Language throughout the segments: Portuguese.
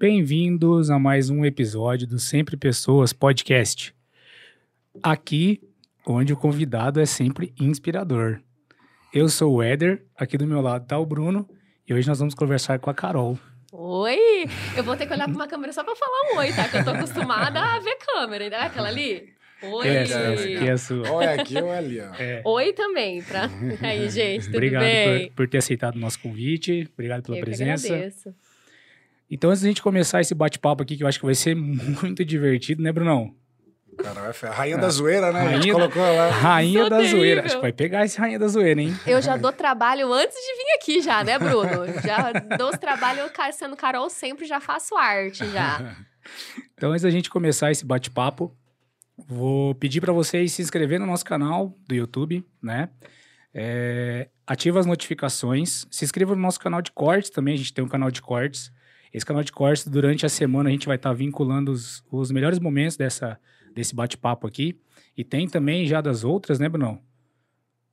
Bem-vindos a mais um episódio do Sempre Pessoas Podcast. Aqui, onde o convidado é sempre inspirador. Eu sou o Éder, aqui do meu lado tá o Bruno, e hoje nós vamos conversar com a Carol. Oi! Eu vou ter que olhar pra uma câmera só pra falar um oi, tá? Que eu tô acostumada a ver câmera. Ainda é aquela ali? Oi! Essa, essa aqui é a sua. Ou é aqui ou é ali, ó. É. Oi também, pra... Aí, gente, tudo Obrigado bem? por, por ter aceitado o nosso convite, obrigado pela eu que presença. agradeço. Então, antes da gente começar esse bate-papo aqui, que eu acho que vai ser muito divertido, né, Brunão? Cara, vai fer- Rainha da zoeira, né? a gente Rainha- colocou lá. Rainha Sou da terrível. zoeira. Acho que vai pegar esse Rainha da zoeira, hein? Eu já dou trabalho antes de vir aqui já, né, Bruno? Já dou os trabalhos sendo Carol sempre, já faço arte já. Então, antes da gente começar esse bate-papo, vou pedir para vocês se inscrever no nosso canal do YouTube, né? É, ativa as notificações, se inscreva no nosso canal de cortes também, a gente tem um canal de cortes. Esse canal de cortes, durante a semana, a gente vai estar vinculando os, os melhores momentos dessa, desse bate-papo aqui. E tem também já das outras, né, Brunão?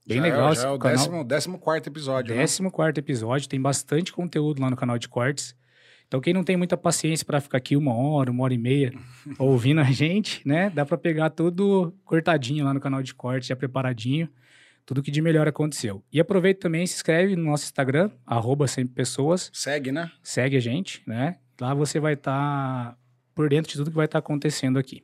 Bem Já legal É, já é o canal. décimo, décimo quarto episódio, né? Décimo quarto episódio, tem bastante conteúdo lá no canal de cortes. Então, quem não tem muita paciência para ficar aqui uma hora, uma hora e meia ouvindo a gente, né? Dá para pegar tudo cortadinho lá no canal de cortes, já preparadinho. Tudo que de melhor aconteceu. E aproveita também, se inscreve no nosso Instagram, arroba sempre pessoas, Segue, né? segue a gente, né? Lá você vai estar por dentro de tudo que vai estar acontecendo aqui.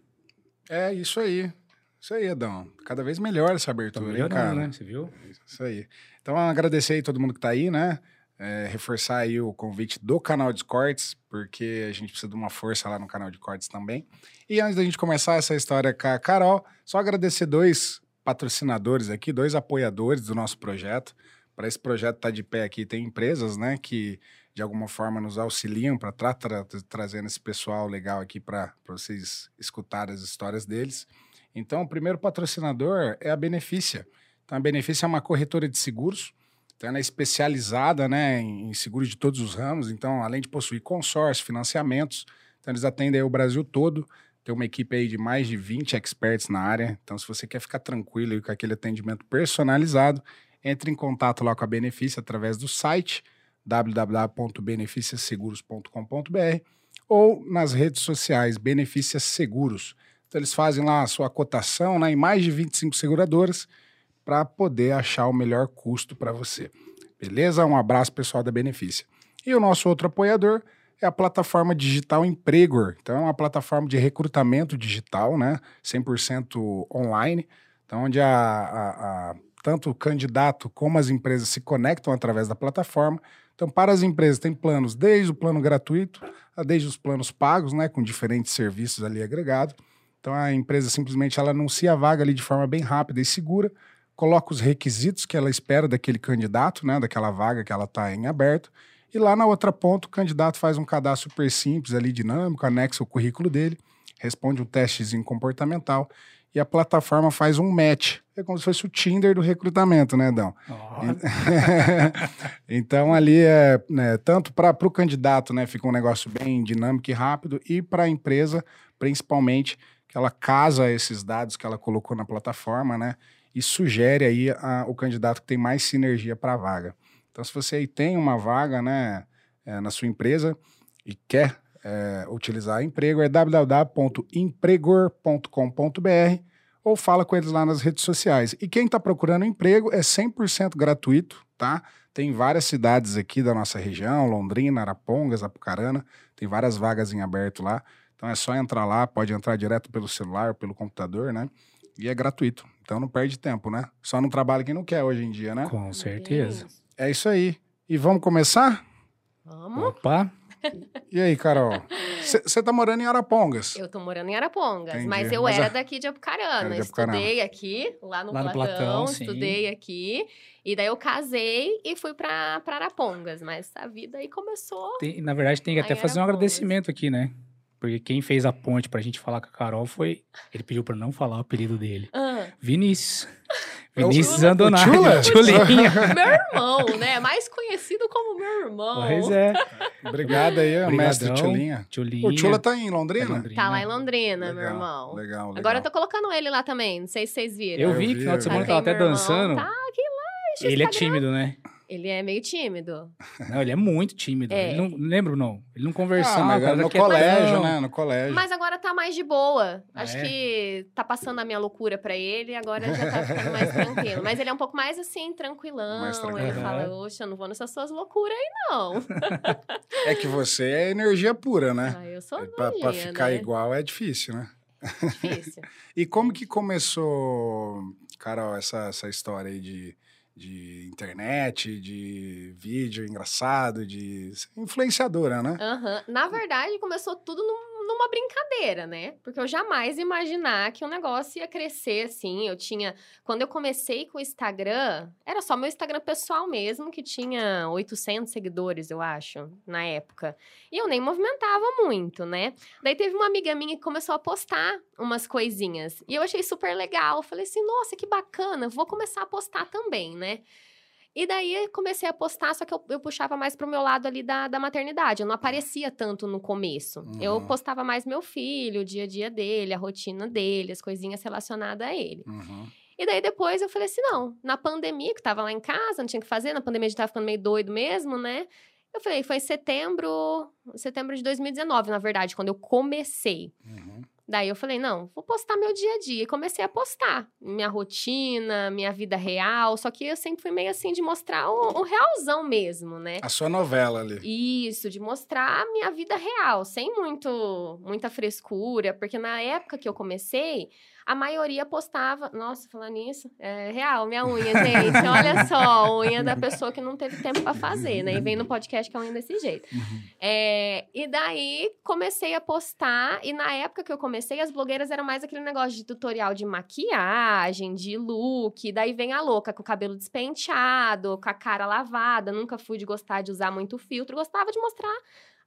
É isso aí. Isso aí, Adão. Cada vez melhor essa Tá abertura, hein, cara. né? Você viu? Isso aí. Então, agradecer aí todo mundo que tá aí, né? É, reforçar aí o convite do canal de cortes, porque a gente precisa de uma força lá no canal de cortes também. E antes da gente começar essa história com a Carol, só agradecer dois patrocinadores aqui, dois apoiadores do nosso projeto. Para esse projeto estar de pé aqui, tem empresas, né, que de alguma forma nos auxiliam para estar tra tra- trazendo esse pessoal legal aqui para vocês escutarem as histórias deles. Então, o primeiro patrocinador é a Benefícia. Então, a Benefícia é uma corretora de seguros, então ela é especializada né, em seguros de todos os ramos. Então, além de possuir consórcio, financiamentos, então eles atendem o Brasil todo. Tem uma equipe aí de mais de 20 experts na área. Então, se você quer ficar tranquilo aí com aquele atendimento personalizado, entre em contato lá com a Benefícia através do site www.beneficiaseguros.com.br ou nas redes sociais Benefícia Seguros. Então, eles fazem lá a sua cotação né, em mais de 25 seguradoras para poder achar o melhor custo para você. Beleza? Um abraço, pessoal da Benefícia. E o nosso outro apoiador é a plataforma digital Empregor. Então, é uma plataforma de recrutamento digital, né? 100% online. Então, onde a, a- a- tanto o candidato como as empresas se conectam através da plataforma. Então, para as empresas, tem planos desde o plano gratuito, desde os planos pagos, né? Com diferentes serviços ali agregados. Então, a empresa simplesmente ela anuncia a vaga ali de forma bem rápida e segura, coloca os requisitos que ela espera daquele candidato, né? Daquela vaga que ela está em aberto. E lá na outra ponta, o candidato faz um cadastro super simples ali, dinâmico, anexa o currículo dele, responde um testezinho comportamental e a plataforma faz um match. É como se fosse o Tinder do recrutamento, né, Dão? Ó, então ali é né, tanto para o candidato, né, fica um negócio bem dinâmico e rápido, e para a empresa, principalmente, que ela casa esses dados que ela colocou na plataforma, né, e sugere aí a- o candidato que tem mais sinergia para a vaga. Então, se você aí tem uma vaga, né, é, na sua empresa e quer é, utilizar emprego, é www.empregor.com.br ou fala com eles lá nas redes sociais. E quem está procurando emprego é 100% gratuito, tá? Tem várias cidades aqui da nossa região, Londrina, Arapongas, Apucarana, tem várias vagas em aberto lá. Então é só entrar lá, pode entrar direto pelo celular, pelo computador, né? E é gratuito. Então não perde tempo, né? Só não trabalha quem não quer hoje em dia, né? com certeza. É isso aí. E vamos começar? Vamos. Opa, E aí, Carol? Você tá morando em Arapongas? Eu tô morando em Arapongas, Entendi. mas eu Mas era a- daqui de Apucarana. Era de Apucarana. Estudei aqui, lá no Lá no Platão, Platão, sim. estudei aqui. E daí eu casei e fui pra, pra Arapongas. Mas a vida aí começou. tem- na verdade tem que até fazer um agradecimento aqui, né? Porque quem fez a ponte pra gente falar com a Carol foi. Ele pediu pra não falar o apelido dele. Ah, Vinícius. É Vinícius o Andonari. Tchula? Tchulinha. meu irmão, né? Mais conhecido como meu irmão. Pois é. Obrigado aí, o mestre Obrigadão. Tchulinha. Tchulinha. O Tchula tá em Londrina? É Londrina. Tá lá em Londrina, Legal, meu irmão. Legal, legal. Agora eu tô colocando ele lá também. Não sei se vocês viram. Eu Eu vi, vi, final de eu semana tava até irmão, dançando. Tá aqui lá. Ele é tímido, né? Ele é meio tímido. Não, ele é muito tímido. É. Ele não, lembro, não. Ele não conversava. Ah, no quietão. colégio, né? No colégio. Mas agora tá mais de boa. Ah, Acho é? que tá passando a minha loucura pra ele, agora já tá ficando mais tranquilo. Mas ele é um pouco mais assim, tranquilão. Mais tranquilo. Ele fala, oxe, eu não vou nessas suas loucuras aí, não. É que você é energia pura, né? Ah, eu sou pra, pra doidinha, ficar né? igual é difícil, né? Difícil. E como que começou, Carol, essa, essa história aí de, de internet, de vídeo engraçado, de influenciadora, né? Aham. Na verdade, começou tudo num- numa brincadeira, né? Porque eu jamais imaginar que o negócio ia crescer assim. Eu tinha. Quando eu comecei com o Instagram, era só meu Instagram pessoal mesmo, que tinha 800 seguidores, eu acho, na época. E eu nem movimentava muito, né? Daí teve uma amiga minha que começou a postar umas coisinhas. E eu achei super legal. Falei assim, nossa, que bacana, vou começar a postar também, né? E daí comecei a postar, só que eu, eu puxava mais pro meu lado ali da, da maternidade. Eu não aparecia tanto no começo. Eu Uhum. postava mais meu filho, o dia a dia dele, a rotina dele, as coisinhas relacionadas a ele. Uhum. E daí depois eu falei assim: não, na pandemia, que tava lá em casa, não tinha o que fazer, na pandemia a gente tava ficando meio doido mesmo, né? Eu falei, foi em setembro, setembro de 2019, na verdade, quando eu comecei. Uhum. Daí eu falei, não, vou postar meu dia a dia. E comecei a postar minha rotina, minha vida real. Só que eu sempre fui meio assim de mostrar o, o realzão mesmo, né? A sua novela ali. Isso, de mostrar a minha vida real, sem muito, muita frescura, porque na época que eu comecei, a maioria postava. Nossa, falando nisso, é real, minha unha, gente. Olha só, unha da pessoa que não teve tempo pra fazer, né? E vem no podcast que é unha desse jeito. Uhum. É, e daí comecei a postar, e na época que eu comecei, as blogueiras eram mais aquele negócio de tutorial de maquiagem, de look. Daí vem a louca com o cabelo despenteado, com a cara lavada. Nunca fui de gostar de usar muito filtro, gostava de mostrar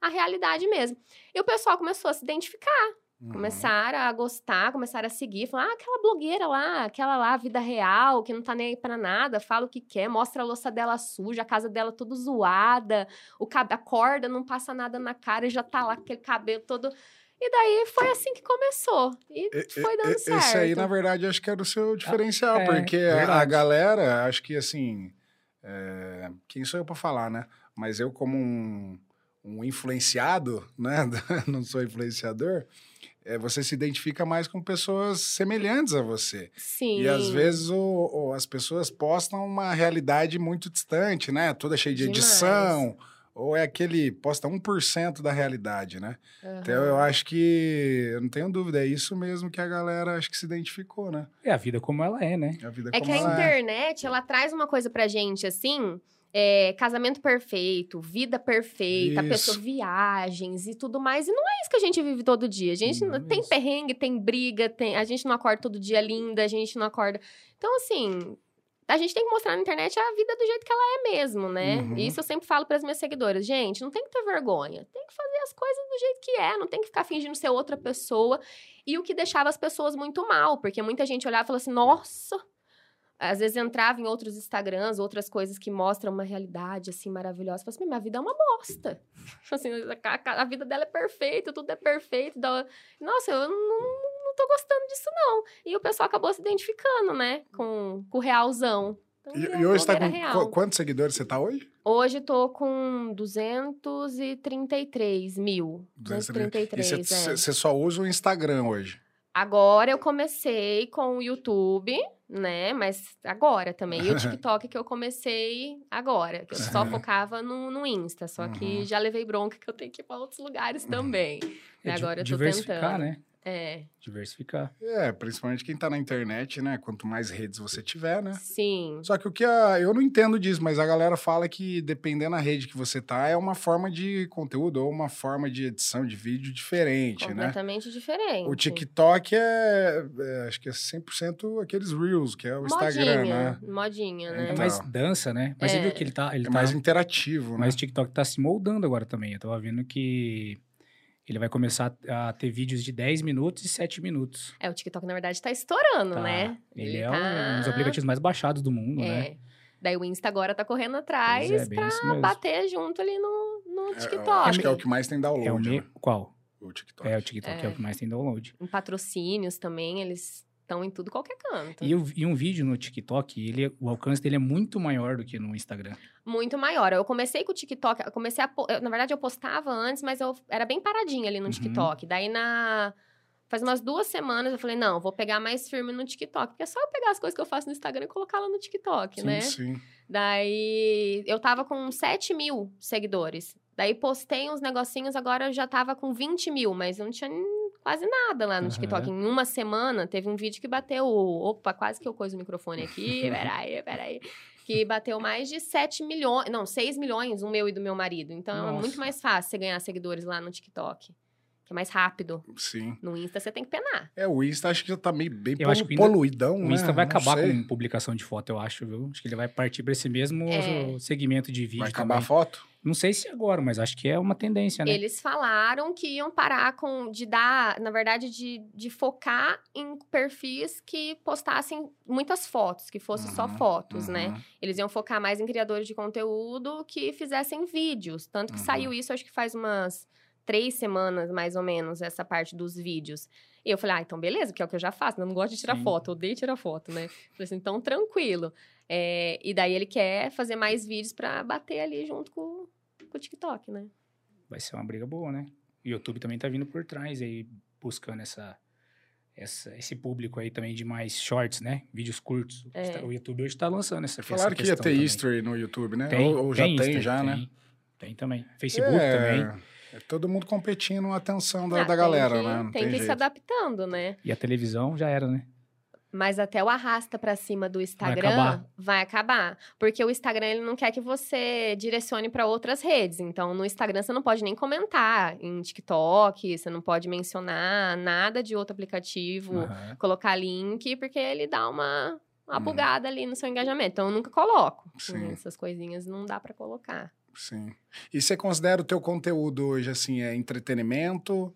a realidade mesmo. E o pessoal começou a se identificar. Uhum. Começaram a gostar, começaram a seguir, falar, ah, aquela blogueira lá, aquela lá, vida real, que não tá nem aí pra nada, fala o que quer, mostra a louça dela suja, a casa dela toda zoada, o cab a corda não passa nada na cara e já tá lá com aquele cabelo todo. E daí foi assim que começou. E E- foi dando e- certo. Esse aí, na verdade, acho que era o seu diferencial, é, porque a, galera, acho que assim. é, quem sou eu pra falar, né? Mas eu, como um, um influenciado, né? Não sou influenciador, é, você se identifica mais com pessoas semelhantes a você. Sim. E às vezes o- o- as pessoas postam uma realidade muito distante, né? Toda cheia de Demais. edição. Ou é aquele, posta 1% da realidade, né? Aham. Então eu acho que, eu não tenho dúvida, é isso mesmo que a galera acho que se identificou, né? É a vida como ela é, né? A vida É como que a ela é. internet, ela traz uma coisa pra gente, assim, é, casamento perfeito, vida perfeita, Isso. pessoa viagens e tudo mais. E não é isso que a gente vive todo dia. A gente Não é tem isso. perrengue, tem briga, tem, a gente não acorda todo dia linda, a gente não acorda. Então, assim. A gente tem que mostrar na internet a vida do jeito que ela é mesmo, né? Uhum. Isso eu sempre falo para as minhas seguidoras. Gente, não tem que ter vergonha. Tem que fazer as coisas do jeito que é. Não tem que ficar fingindo ser outra pessoa. E o que deixava as pessoas muito mal. Porque muita gente olhava e falava assim, nossa, às vezes entrava em outros Instagrams, outras coisas que mostram uma realidade assim maravilhosa. Falava assim, minha vida é uma bosta. Assim, a, a- vida dela é perfeita, tudo é perfeito. Nossa, eu não, não tô gostando disso, não. E o pessoal acabou se identificando, né? Com, com o realzão. Então, E, virou e hoje tá com real. qu- quantos seguidores você tá hoje? Hoje tô com 233 mil. 233, E é. você só usa o Instagram hoje. Agora eu comecei com o YouTube, né? Mas agora também. E o TikTok que eu comecei agora. Que eu só Uhum. focava no, no Insta. Só que Uhum. já levei bronca que eu tenho que ir pra outros lugares também. E É di- agora eu tô tentando. né? É, Diversificar. É, principalmente quem tá na internet, né? Quanto mais redes você tiver, né? sim. Só que o que a, eu não entendo disso, mas a galera fala que dependendo da rede que você tá, é uma forma de conteúdo ou uma forma de edição de vídeo diferente, né? Completamente diferente. O TikTok é, é, acho que é 100% aqueles Reels, que é o Instagram, né? modinha, Modinha, né? É Então. mais dança, né? Mas você É. viu que ele tá. Ele É tá mais interativo, né? Mas o TikTok tá se moldando agora também. Eu tava vendo que ele vai começar a ter vídeos de 10 minutos e 7 minutos. É, o TikTok, na verdade, tá estourando, Tá. né? Ele, é tá- um dos aplicativos mais baixados do mundo, né? É. Daí o Insta agora tá correndo atrás Pois é, pra bater junto ali no, no É, TikTok. acho que é o que mais tem download, É o me... né? Qual? o TikTok. É, o TikTok é. É. o que mais tem download. Em patrocínios também, eles estão em tudo qualquer canto. E, e um vídeo no TikTok, ele, o alcance dele é muito maior do que no Instagram. Muito maior. Eu comecei com o TikTok, eu comecei a, eu, na verdade eu postava antes, mas eu era bem paradinha ali no Uhum. TikTok. Daí na faz umas duas semanas eu falei, não, vou pegar mais firme no TikTok, porque é só eu pegar as coisas que eu faço no Instagram e colocar lá no TikTok, Sim, né? sim. Daí eu tava com 7 mil seguidores. Daí postei uns negocinhos, agora eu já tava com 20 mil, mas eu não tinha quase nada lá no Aham. TikTok. Em uma semana teve um vídeo que bateu. Opa, quase que eu coiso o microfone aqui. peraí, peraí. Que bateu mais de 7 milhões. Não, 6 milhões, o meu e do meu marido. Então é Nossa. muito mais fácil você ganhar seguidores lá no TikTok. Que é mais rápido. Sim. No Insta você tem que penar. É, o Insta acho que já tá meio bem Eu polu- acho que o Insta- poluidão, O né? Insta vai Não acabar sei. com publicação de foto, eu acho, viu? Acho que ele vai partir para esse mesmo É. segmento de vídeo Vai acabar a também. foto? Não sei se agora, mas acho que é uma tendência, né? Eles falaram que iam parar com de dar, na verdade, de, de focar em perfis que postassem muitas fotos, que fosse só Uhum, fotos, né? uhum. Eles iam focar mais em criadores de conteúdo que fizessem vídeos. Tanto que Uhum. saiu isso, acho que faz umas três semanas, mais ou menos, essa parte dos vídeos. E eu falei, ah, então beleza, que é o que eu já faço. né? Eu não gosto de tirar Sim. foto, eu odeio tirar foto, né? Falei assim, então tranquilo. É, e daí ele quer fazer mais vídeos pra bater ali junto com, com o TikTok, né? Vai ser uma briga boa, né? O YouTube também tá vindo por trás aí, buscando essa, essa, esse público aí também de mais shorts, né? Vídeos curtos. É. O YouTube hoje tá lançando essa Falaram essa que ia ter também. history no YouTube, né? Tem, ou, ou já tem, já, né? tem. Tem também. Facebook é, também. É todo mundo competindo a atenção da, Ah, da tem galera, que- né? Não tem, tem, que se jeito. adaptando, né? E a televisão já era, né? Mas até o arrasta pra cima do Instagram acabar. vai acabar, porque o Instagram ele não quer que você direcione pra outras redes. Então, no Instagram você não pode nem comentar em TikTok, você não pode mencionar nada de outro aplicativo, Aham. colocar link, porque ele dá uma uma Uhum. bugada ali no seu engajamento. Então, eu nunca coloco. Sim. Essas coisinhas não dá pra colocar. Sim. E você considera o teu conteúdo hoje, assim, é entretenimento?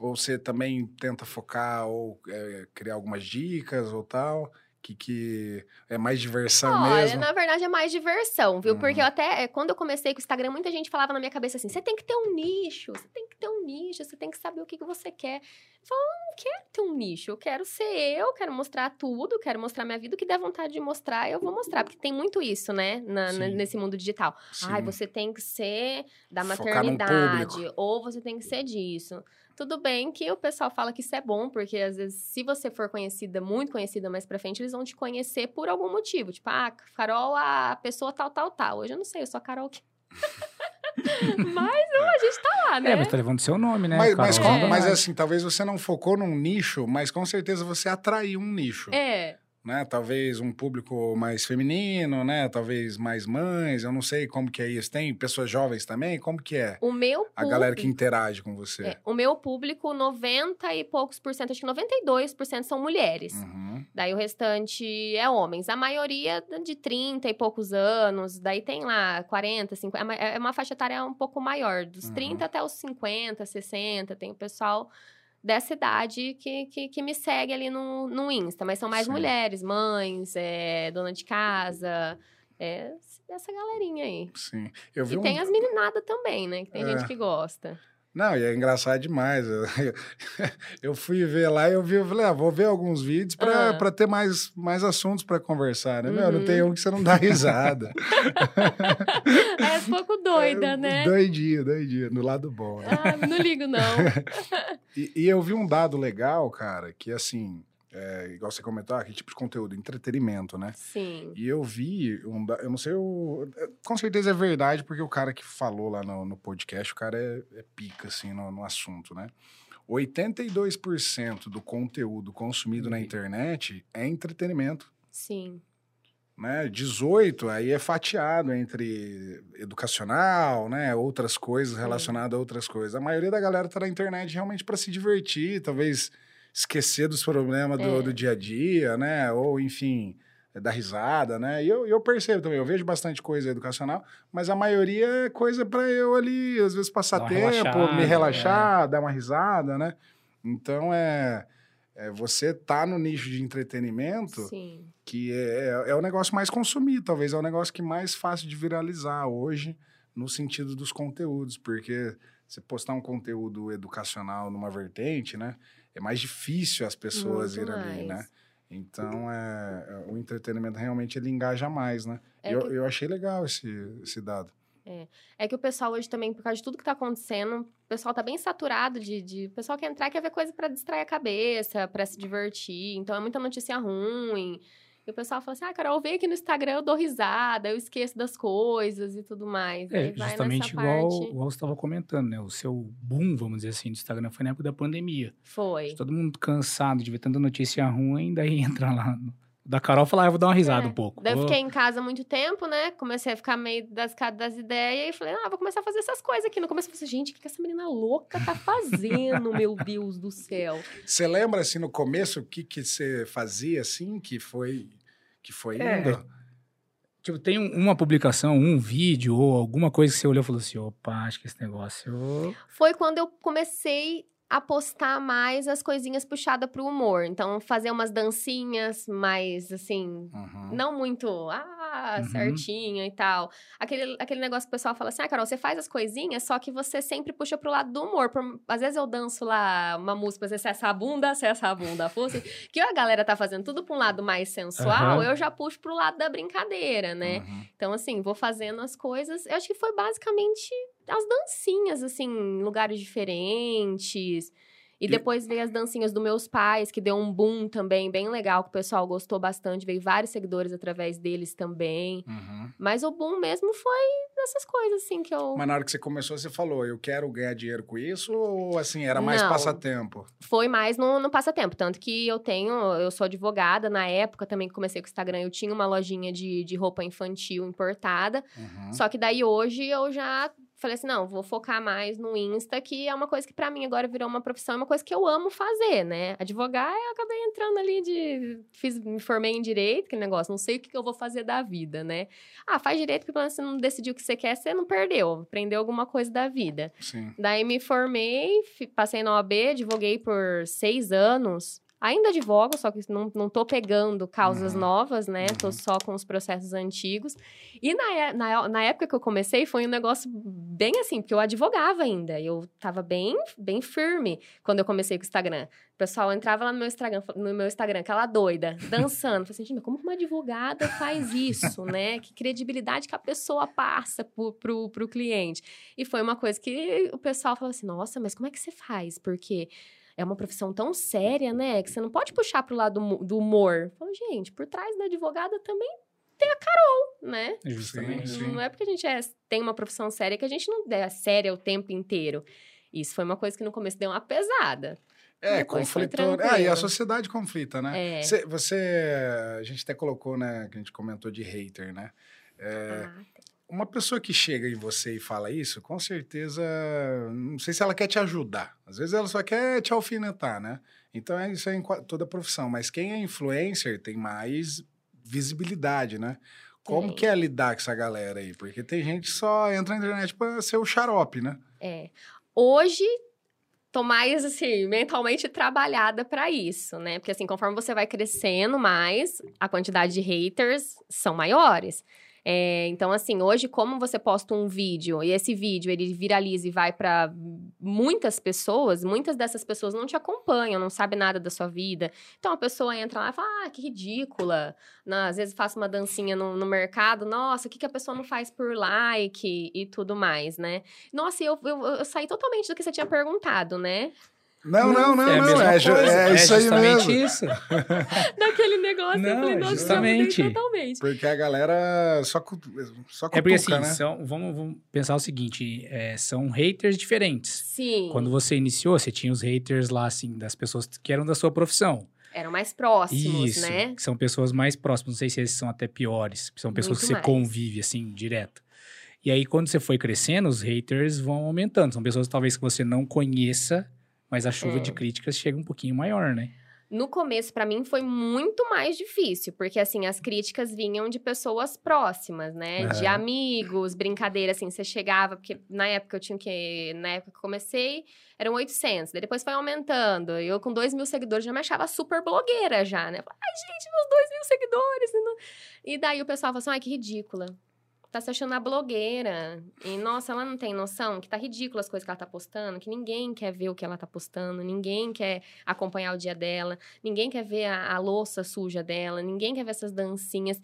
Ou você também tenta focar ou é, criar algumas dicas ou tal? Que, que é mais diversão Olha, mesmo? na verdade é mais diversão, viu? Uhum. Porque eu até, é, quando eu comecei com o Instagram, muita gente falava na minha cabeça assim: você tem que ter um nicho, você tem que ter um nicho, você tem que saber o que, que você quer. Eu falo, eu não quero ter um nicho, eu quero ser eu, quero mostrar tudo, quero mostrar minha vida, o que der vontade de mostrar, eu vou mostrar. Porque tem muito isso, né, na- na- nesse mundo digital. Ai, Sim. você tem que ser da maternidade, ou você tem que ser disso. Tudo bem que o pessoal fala que isso é bom, porque às vezes, se você for conhecida, muito conhecida mais pra frente, eles vão te conhecer por algum motivo. Tipo, ah, Carol, a pessoa tal, tal, tal. Hoje eu não sei, eu sou a Carol que. mas ó, a gente tá lá, né? É, mas tá levando seu nome, né? Mas, mas, É. mas assim, talvez você não focou num nicho, mas com certeza você atraiu um nicho. É. Né? Talvez um público mais feminino, né? Talvez mais mães, eu não sei como que é isso. Tem pessoas jovens também? Como que é? O meu A galera que público- interage com você. é, o meu público, 90 e poucos por cento, acho que 92% são mulheres. Uhum. Daí o restante é homens. A maioria de 30 e poucos anos. Daí tem lá 40, 50. é uma- É uma faixa etária um pouco maior. Dos Uhum. 30 até os 50, 60. Tem o pessoal dessa idade que, que, que me segue ali no, no Insta. Mas são mais Sim. mulheres, mães, é, dona de casa. É, essa galerinha aí. Sim. Eu vi E um... tem as meninadas também, né? Que tem É. gente que gosta. Não, e é engraçado demais. Eu, eu fui ver lá e eu vi, eu falei, ah, vou ver alguns vídeos Ah. pra ter mais, mais assuntos pra conversar, né? Meu, não Uhum. tem um que você não dá risada. É um pouco doida, É, né? Doidinho, doidinho, no lado bom. né? Ah, não ligo, não. E, e eu vi um dado legal, cara, que assim, é, igual você comentou, ah, que tipo de conteúdo? Entretenimento, né? Sim. E eu vi, um, eu não sei, o- é, com certeza é verdade, porque o cara que falou lá no, no podcast, o cara é, é pica, assim, no, no assunto, né? 82% do conteúdo consumido na Uhum. internet é entretenimento, Sim. né? 18 aí é fatiado entre educacional, né? Outras coisas Sim. relacionadas a outras coisas. A maioria da galera tá na internet realmente para se divertir, talvez esquecer dos problemas do, É. do dia a dia, né? Ou, enfim, dar risada, né? E eu, eu percebo também, eu vejo bastante coisa educacional, mas a maioria é coisa para eu ali, às vezes, passar tempo, relaxada, me é. relaxar, dar uma risada, né? Então, é, é você tá no nicho de entretenimento Sim. que é, é o negócio mais consumido, talvez é o negócio que mais fácil de viralizar hoje, no sentido dos conteúdos, porque você postar um conteúdo educacional numa vertente, né? É mais difícil as pessoas Muito irem ali, mais. né? Então, é, é, o entretenimento realmente ele engaja mais, né? É eu, que- eu achei legal esse, esse dado. É que o pessoal hoje também, por causa de tudo que tá acontecendo, o pessoal tá bem saturado de. de o pessoal quer entrar e quer ver coisa pra distrair a cabeça, pra se divertir. Então é muita notícia ruim. E o pessoal fala assim: ah, Carol, vem aqui no Instagram, eu dou risada, eu esqueço das coisas e tudo mais. É, justamente igual, parte. igual você estava comentando, né? O seu boom, vamos dizer assim, do Instagram foi na época da pandemia. Foi. Todo mundo cansado de ver tanta notícia ruim, daí entra lá no... Da Carol falar, ah, eu vou dar uma risada É. um pouco. Daí eu fiquei em casa há muito tempo, né? Comecei a ficar meio das, das ideias e falei, ah, vou começar a fazer essas coisas aqui. No começo eu falei assim, gente, o que que essa menina louca tá fazendo, meu Deus do céu? Você lembra, assim, no começo, o que que você fazia, assim, que foi, que foi É. indo? Tipo, tem um- uma publicação, um vídeo ou alguma coisa que você olhou e falou assim, opa, acho que esse negócio... foi quando eu comecei a postar mais as coisinhas puxadas pro humor. Então, fazer umas dancinhas mais, assim, Uhum. não muito, ah, Uhum. certinho e tal. Aquele, aquele negócio que o pessoal fala assim, ah, Carol, você faz as coisinhas, só que você sempre puxa pro lado do humor. Por- às vezes eu danço lá uma música, às vezes se essa bunda, se essa bunda fosse, que a galera tá fazendo tudo pra um lado mais sensual, Aham. eu já puxo pro lado da brincadeira, né? Uhum. Então, assim, vou fazendo as coisas. Eu acho que foi basicamente as dancinhas, assim, em lugares diferentes. E depois veio as dancinhas dos meus pais, que deu um boom também, bem legal, que o pessoal gostou bastante. Veio vários seguidores através deles também. Uhum. Mas o boom mesmo foi dessas coisas, assim, que eu. Mas na hora que você começou, você falou, eu quero ganhar dinheiro com isso? Ou, assim, era mais Não. passatempo? Foi mais no, no passatempo. Tanto que eu tenho, eu sou advogada. Na época também que comecei com o Instagram, eu tinha uma lojinha de, de roupa infantil importada. Uhum. Só que daí hoje eu já falei assim, não, vou focar mais no Insta, que é uma coisa que pra mim agora virou uma profissão, é uma coisa que eu amo fazer, né? Advogar, eu acabei entrando ali de fiz, me formei em direito, que negócio, não sei o que que eu vou fazer da vida, né? Ah, faz direito porque menos você não decidiu o que você quer, você não perdeu, aprendeu alguma coisa da vida. Sim. Daí me formei, passei na OAB, advoguei por seis anos. Ainda advogo, só que não, não tô pegando causas Uhum. novas, né? Tô Uhum. só com os processos antigos. E na, é- na, na época que eu comecei, foi um negócio bem assim, porque eu advogava ainda. Eu tava bem, bem firme quando eu comecei com o Instagram. O pessoal entrava lá no meu Instagram, no meu Instagram aquela doida, dançando. Falei assim, gente, mas como uma advogada faz isso, né? Que credibilidade que a pessoa passa pro, pro, pro cliente. E foi uma coisa que o pessoal falou assim: nossa, mas como é que você faz? Porque é uma profissão tão séria, né? Que você não pode puxar pro lado do humor. Eu falo, gente, por trás da advogada também tem a Carol, né? Justamente. Sim. Não é porque a gente é- tem uma profissão séria que a gente não é séria o tempo inteiro. Isso foi uma coisa que no começo deu uma pesada. É, conflitou. Ah, e a sociedade conflita, né? É. Cê- você, a gente até colocou, né, que a gente comentou de hater, né? É, Ah, uma pessoa que chega em você e fala isso, com certeza, não sei se ela quer te ajudar. Às vezes ela só quer te alfinetar, né? Então é isso é em toda profissão. Mas quem é influencer tem mais visibilidade, né? Como Tem. que é lidar com essa galera aí? Porque tem gente que só entra na internet pra ser o xarope, né? É. Hoje, tô mais, assim, mentalmente trabalhada pra isso, né? Porque, assim, conforme você vai crescendo mais, a quantidade de haters são maiores. É, então, assim, hoje, como você posta um vídeo e esse vídeo ele viraliza e vai pra muitas pessoas, muitas dessas pessoas não te acompanham, não sabem nada da sua vida. Então, a pessoa entra lá e fala: Ah, que ridícula. Na- às vezes, faço uma dancinha no, no mercado, nossa, o que, que a pessoa não faz por like e tudo mais, né? Nossa, eu, eu, eu saí totalmente do que você tinha perguntado, né? Não, não, não, é não. É, coisa. é isso aí justamente mesmo. isso. Daquele negócio, eu Não, falei, nossa, justamente. totalmente. Porque a galera só, só cutuca, É porque assim, né? são, vamos, vamos pensar o seguinte, é, são haters diferentes. Sim, Quando você iniciou, você tinha os haters lá, assim, das pessoas que eram da sua profissão. eram mais próximos, Isso, né? que são pessoas mais próximas. Não sei se esses são até piores. São pessoas Muito que você mais. convive, assim, direto. E aí, quando você foi crescendo, os haters vão aumentando. São pessoas talvez que você não conheça, mas a chuva É. de críticas chega um pouquinho maior, né? No começo, pra mim, foi muito mais difícil, porque, assim, as críticas vinham de pessoas próximas, né? De Aham. amigos, brincadeira, assim, você chegava, porque na época eu tinha que, na época que eu comecei, eram 800, daí depois foi aumentando, eu com 2 mil seguidores já me achava super blogueira já, né? Ai, gente, meus 2 mil seguidores! E daí o pessoal falou assim, ai, que ridícula. Tá se achando a blogueira. E, nossa, ela não tem noção que tá ridículo as coisas que ela tá postando, que ninguém quer ver o que ela tá postando, ninguém quer acompanhar o dia dela, ninguém quer ver a, a louça suja dela, ninguém quer ver essas dancinhas.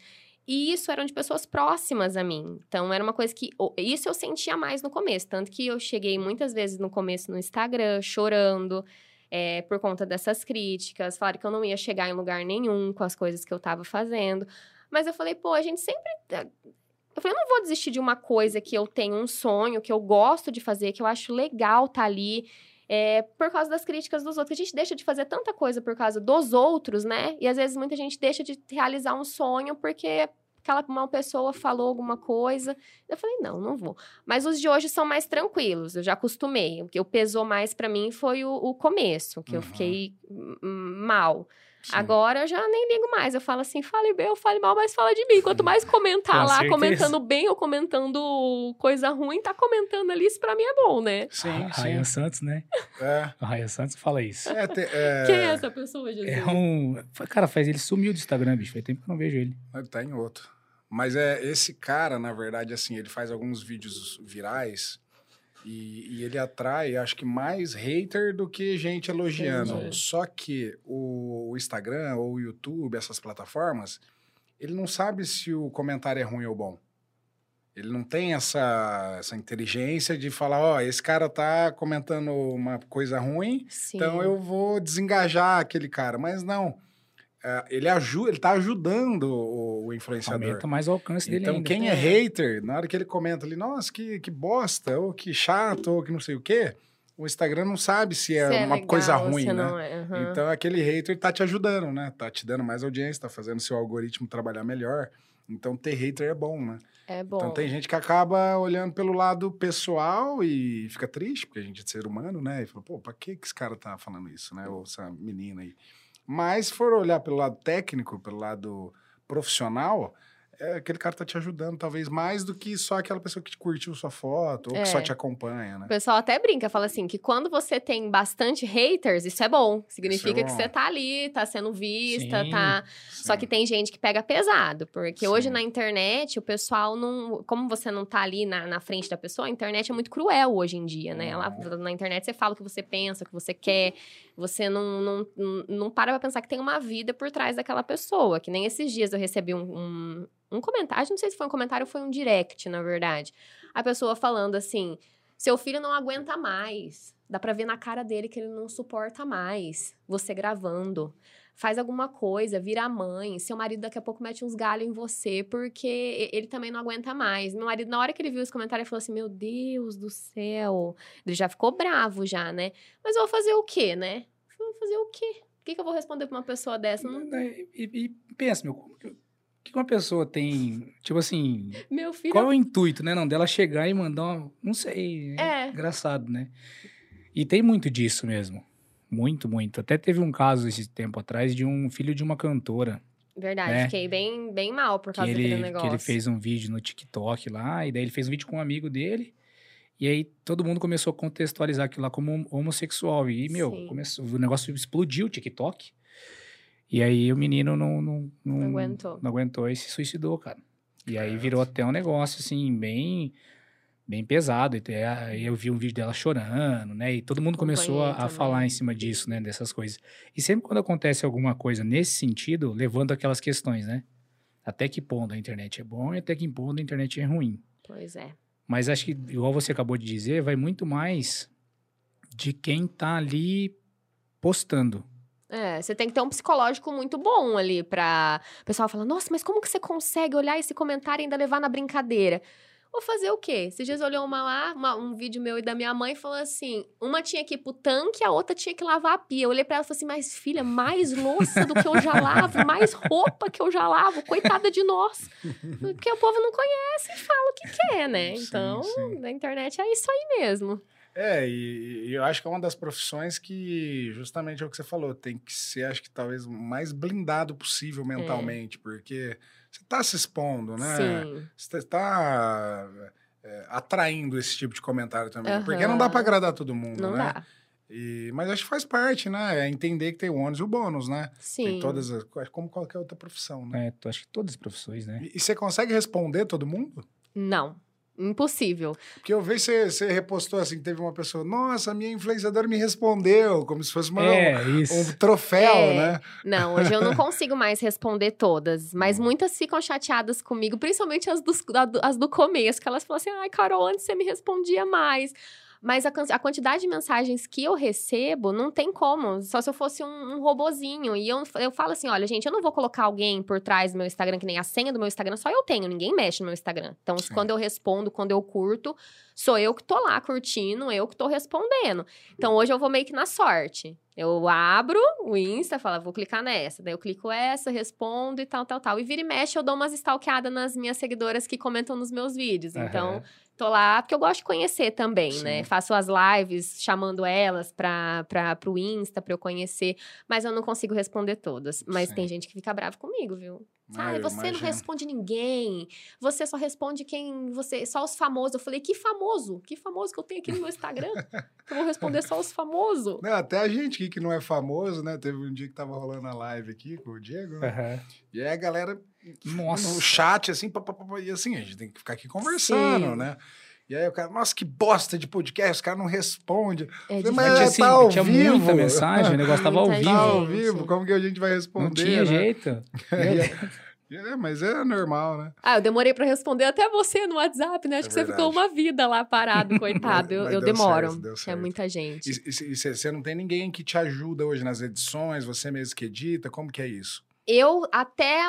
E isso eram de pessoas próximas a mim. Então, era uma coisa que. Isso eu sentia mais no começo. Tanto que eu cheguei muitas vezes no começo no Instagram, chorando. É, por conta dessas críticas, falaram que eu não ia chegar em lugar nenhum com as coisas que eu tava fazendo. Mas eu falei, pô, a gente sempre. Eu falei, eu não vou desistir de uma coisa que eu tenho um sonho, que eu gosto de fazer, que eu acho legal estar tá ali. É, por causa das críticas dos outros. A gente deixa de fazer tanta coisa por causa dos outros, né? E às vezes muita gente deixa de realizar um sonho porque aquela uma pessoa falou alguma coisa. Eu falei, não, não vou. Mas os de hoje são mais tranquilos, eu já acostumei. O que pesou mais para mim foi o, o, começo, que uhum. eu fiquei mal. Sim. Agora eu já nem ligo mais. Eu falo assim, fale bem ou fale mal, mas fala de mim. Quanto mais comentar lá, certeza. comentando bem ou comentando coisa ruim, tá comentando ali, isso pra mim é bom, né? Sim, sim. Ryan Santos, né? É. O Ryan Santos fala isso. É, te, é... Quem é essa pessoa, Jesus? É um... Cara, faz ele sumiu do Instagram, bicho. Faz tempo que eu não vejo ele. Ele tá em outro. Mas é esse cara, na verdade, assim, ele faz alguns vídeos virais e, e, ele atrai, acho que mais hater do que gente elogiando. Entendi. Só que o, o, Instagram ou o YouTube, essas plataformas, ele não sabe se o comentário é ruim ou bom. Ele não tem essa, essa inteligência de falar, ó, oh, esse cara tá comentando uma coisa ruim, Sim. então eu vou desengajar aquele cara. Mas não. É, ele ajuda, ele tá ajudando o, o influenciador. Aumenta mais o alcance dele Então, ainda. quem é hater, na hora que ele comenta ali, nossa, que, que bosta, ou que chato, ou que não sei o quê, o Instagram não sabe se é, se é uma legal, coisa ruim, né? É. Uhum. Então, aquele hater tá te ajudando, né? Tá te dando mais audiência, tá fazendo seu algoritmo trabalhar melhor. Então, ter hater é bom, né? É bom. Então, tem gente que acaba olhando pelo lado pessoal e fica triste, porque a gente é ser humano, né? E fala, pô, pra que, que esse cara tá falando isso, né? Ou essa menina aí. Mas, se for olhar pelo lado técnico, pelo lado profissional, é, aquele cara tá te ajudando, talvez, mais do que só aquela pessoa que curtiu sua foto ou é. que só te acompanha, né? O pessoal até brinca, fala assim, que quando você tem bastante haters, isso é bom. Significa é bom. que você tá ali, tá sendo vista, sim, tá... Sim. Só que tem gente que pega pesado, porque sim. hoje na internet, o pessoal não... Como você não tá ali na, na frente da pessoa, a internet é muito cruel hoje em dia, né? Ela, na internet você fala o que você pensa, o que você quer, você não, não, não para pra pensar que tem uma vida por trás daquela pessoa. Que nem esses dias eu recebi um, um um comentário, não sei se foi um comentário ou foi um direct, na verdade. A pessoa falando assim: seu filho não aguenta mais. Dá pra ver na cara dele que ele não suporta mais. Você gravando. Faz alguma coisa, vira mãe. Seu marido daqui a pouco mete uns galhos em você, porque ele também não aguenta mais. Meu marido, na hora que ele viu esse comentário, ele falou assim: Meu Deus do céu. Ele já ficou bravo, já, né? Mas eu vou fazer o quê, né? Vou fazer o quê? O que, que eu vou responder pra uma pessoa dessa? Não... E, e pensa, meu, que uma pessoa tem, tipo assim, meu filho qual é o intuito, né, não dela chegar e mandar, uma, não sei, é, é engraçado, né? E tem muito disso mesmo. Muito, muito. Até teve um caso esse tempo atrás de um filho de uma cantora. Verdade, né? fiquei bem, bem mal por causa ele, daquele negócio. Que ele fez um vídeo no TikTok lá, e daí ele fez um vídeo com um amigo dele. E aí todo mundo começou a contextualizar aquilo lá como homossexual. E, meu, começou, o negócio explodiu o TikTok. E aí o menino não, não, não, não, aguentou. não aguentou e se suicidou, cara. E aí virou até um negócio, assim, bem bem pesado. E aí eu vi um vídeo dela chorando, né? E todo mundo começou a, a, falar em cima disso, né? Dessas coisas. E sempre quando acontece alguma coisa nesse sentido, levando aquelas questões, né? Até que ponto a internet é bom e até que ponto a internet é ruim. Pois é. Mas acho que, igual você acabou de dizer, vai muito mais de quem tá ali postando. É, você tem que ter um psicológico muito bom ali pra. O pessoal fala, nossa, mas como que você consegue olhar esse comentário e ainda levar na brincadeira? Vou fazer o quê? Esses dias olhou uma lá, uma, um vídeo meu e da minha mãe e falou assim: uma tinha que ir pro tanque, a outra tinha que lavar a pia. Eu olhei pra ela e falei assim: mas filha, mais louça do que eu já lavo, mais roupa que eu já lavo, coitada de nós. Porque o povo não conhece e fala o que quer, né? Então, sim. na internet é isso aí mesmo. É, e, e, eu acho que é uma das profissões que, justamente é o que você falou, tem que ser, acho que talvez, o mais blindado possível é. mentalmente, é. porque você está se expondo, né? Sim. Você está é, atraindo esse tipo de comentário também. Uhum. Porque não dá para agradar todo mundo, não né? Dá. E, mas acho que faz parte, né? É entender que tem o ônus e o bônus, né? Sim. Tem todas as, como qualquer outra profissão, né? É, acho que todas as profissões, né? E, e você consegue responder todo mundo? Não. Impossível. Porque eu vi você, você repostou assim, teve uma pessoa, nossa, minha influenciadora me respondeu, como se fosse uma, É, um, isso. troféu, É. né? Não, hoje eu não consigo mais responder todas, Hum. mas muitas ficam chateadas comigo, principalmente as, dos- as do começo, que elas falam assim: ai, Carol, antes você me respondia mais. Mas a, a quantidade de mensagens que eu recebo não tem como, só se eu fosse um, um robozinho. E eu, eu falo assim: olha, gente, eu não vou colocar alguém por trás do meu Instagram, que nem a senha do meu Instagram, só eu tenho, ninguém mexe no meu Instagram. Então, Sim. quando eu respondo, quando eu curto, sou eu que tô lá curtindo, eu que tô respondendo. Então, hoje eu vou meio que na sorte. Eu abro o Insta, falo, vou clicar nessa. Daí eu clico essa, respondo e tal, tal, tal. E vira e mexe, eu dou umas stalkeadas nas minhas seguidoras que comentam nos meus vídeos. Então, Aham. Tô lá porque eu gosto de conhecer também, Sim. né? Faço as lives chamando elas pra, pra, pro Insta pra eu conhecer. Mas eu não consigo responder todas. Mas Sim. tem gente que fica bravo comigo, viu? Ah, Ah, você não imagino. responde ninguém. Você só responde quem você. Só os famosos. Eu falei, que famoso? Que famoso que eu tenho aqui no meu Instagram? eu vou responder só os famosos. Não, até a gente aqui que não é famoso, né? Teve um dia que tava rolando a live aqui com o Diego, né? Aham. E aí a galera Nossa. no chat, assim, pá, pá, pá, e assim, a gente tem que ficar aqui conversando, Sim. né? E aí o cara, nossa, que bosta de podcast, os caras não respondem. É Falei, mas Tinha, assim, tá ao tinha vivo. muita mensagem, o negócio tava ao vivo. Tá ao vivo, como que a gente vai responder? Não tinha né? jeito. É, mas é normal, né? Ah, eu demorei pra responder até você no WhatsApp, né? Acho É que você ficou uma vida lá parado, coitado. Eu, eu demoro. certo, É muita gente. E você não tem ninguém que te ajuda hoje nas edições, você mesmo que edita, como que é isso? Eu, até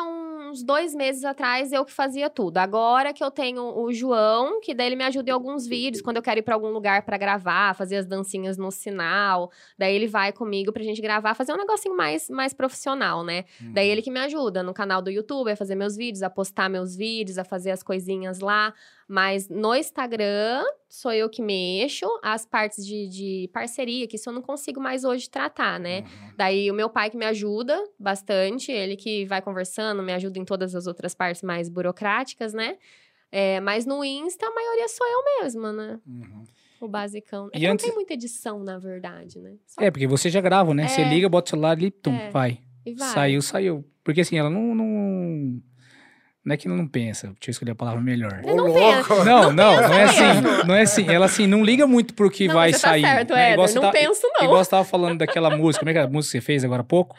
uns dois meses atrás, eu que fazia tudo. Agora que eu tenho o João, que daí ele me ajuda em alguns vídeos, quando eu quero ir pra algum lugar pra gravar, fazer as dancinhas no sinal. Daí ele vai comigo pra gente gravar, fazer um negocinho mais, mais profissional, né? Daí ele que me ajuda no canal do YouTube a fazer meus vídeos, a postar meus vídeos, a fazer as coisinhas lá. Mas no Instagram, sou eu que mexo. As partes de, de parceria, que isso eu não consigo mais hoje tratar, né? Uhum. Daí o meu pai que me ajuda bastante, ele que vai conversando, me ajuda em todas as outras partes mais burocráticas, né? É, mas no Insta, a maioria sou eu mesma, né? Uhum. O basicão. É E antes- não tem muita edição, na verdade, né? Só É, porque você já grava, né? Você É. liga, bota o celular ali, tum, É. vai. e vai. Saiu, saiu. Porque assim, ela não, não. Não é que ela não pensa. Deixa eu escolher a palavra melhor. Não Ô, penso. louco! Não, não, não é assim. Não é assim. Ela assim, não liga muito pro que não, vai você sair. tá certo, né? Igual você Não tá- penso, não. Igual você tava falando daquela música, como é que é a música que você fez agora há pouco?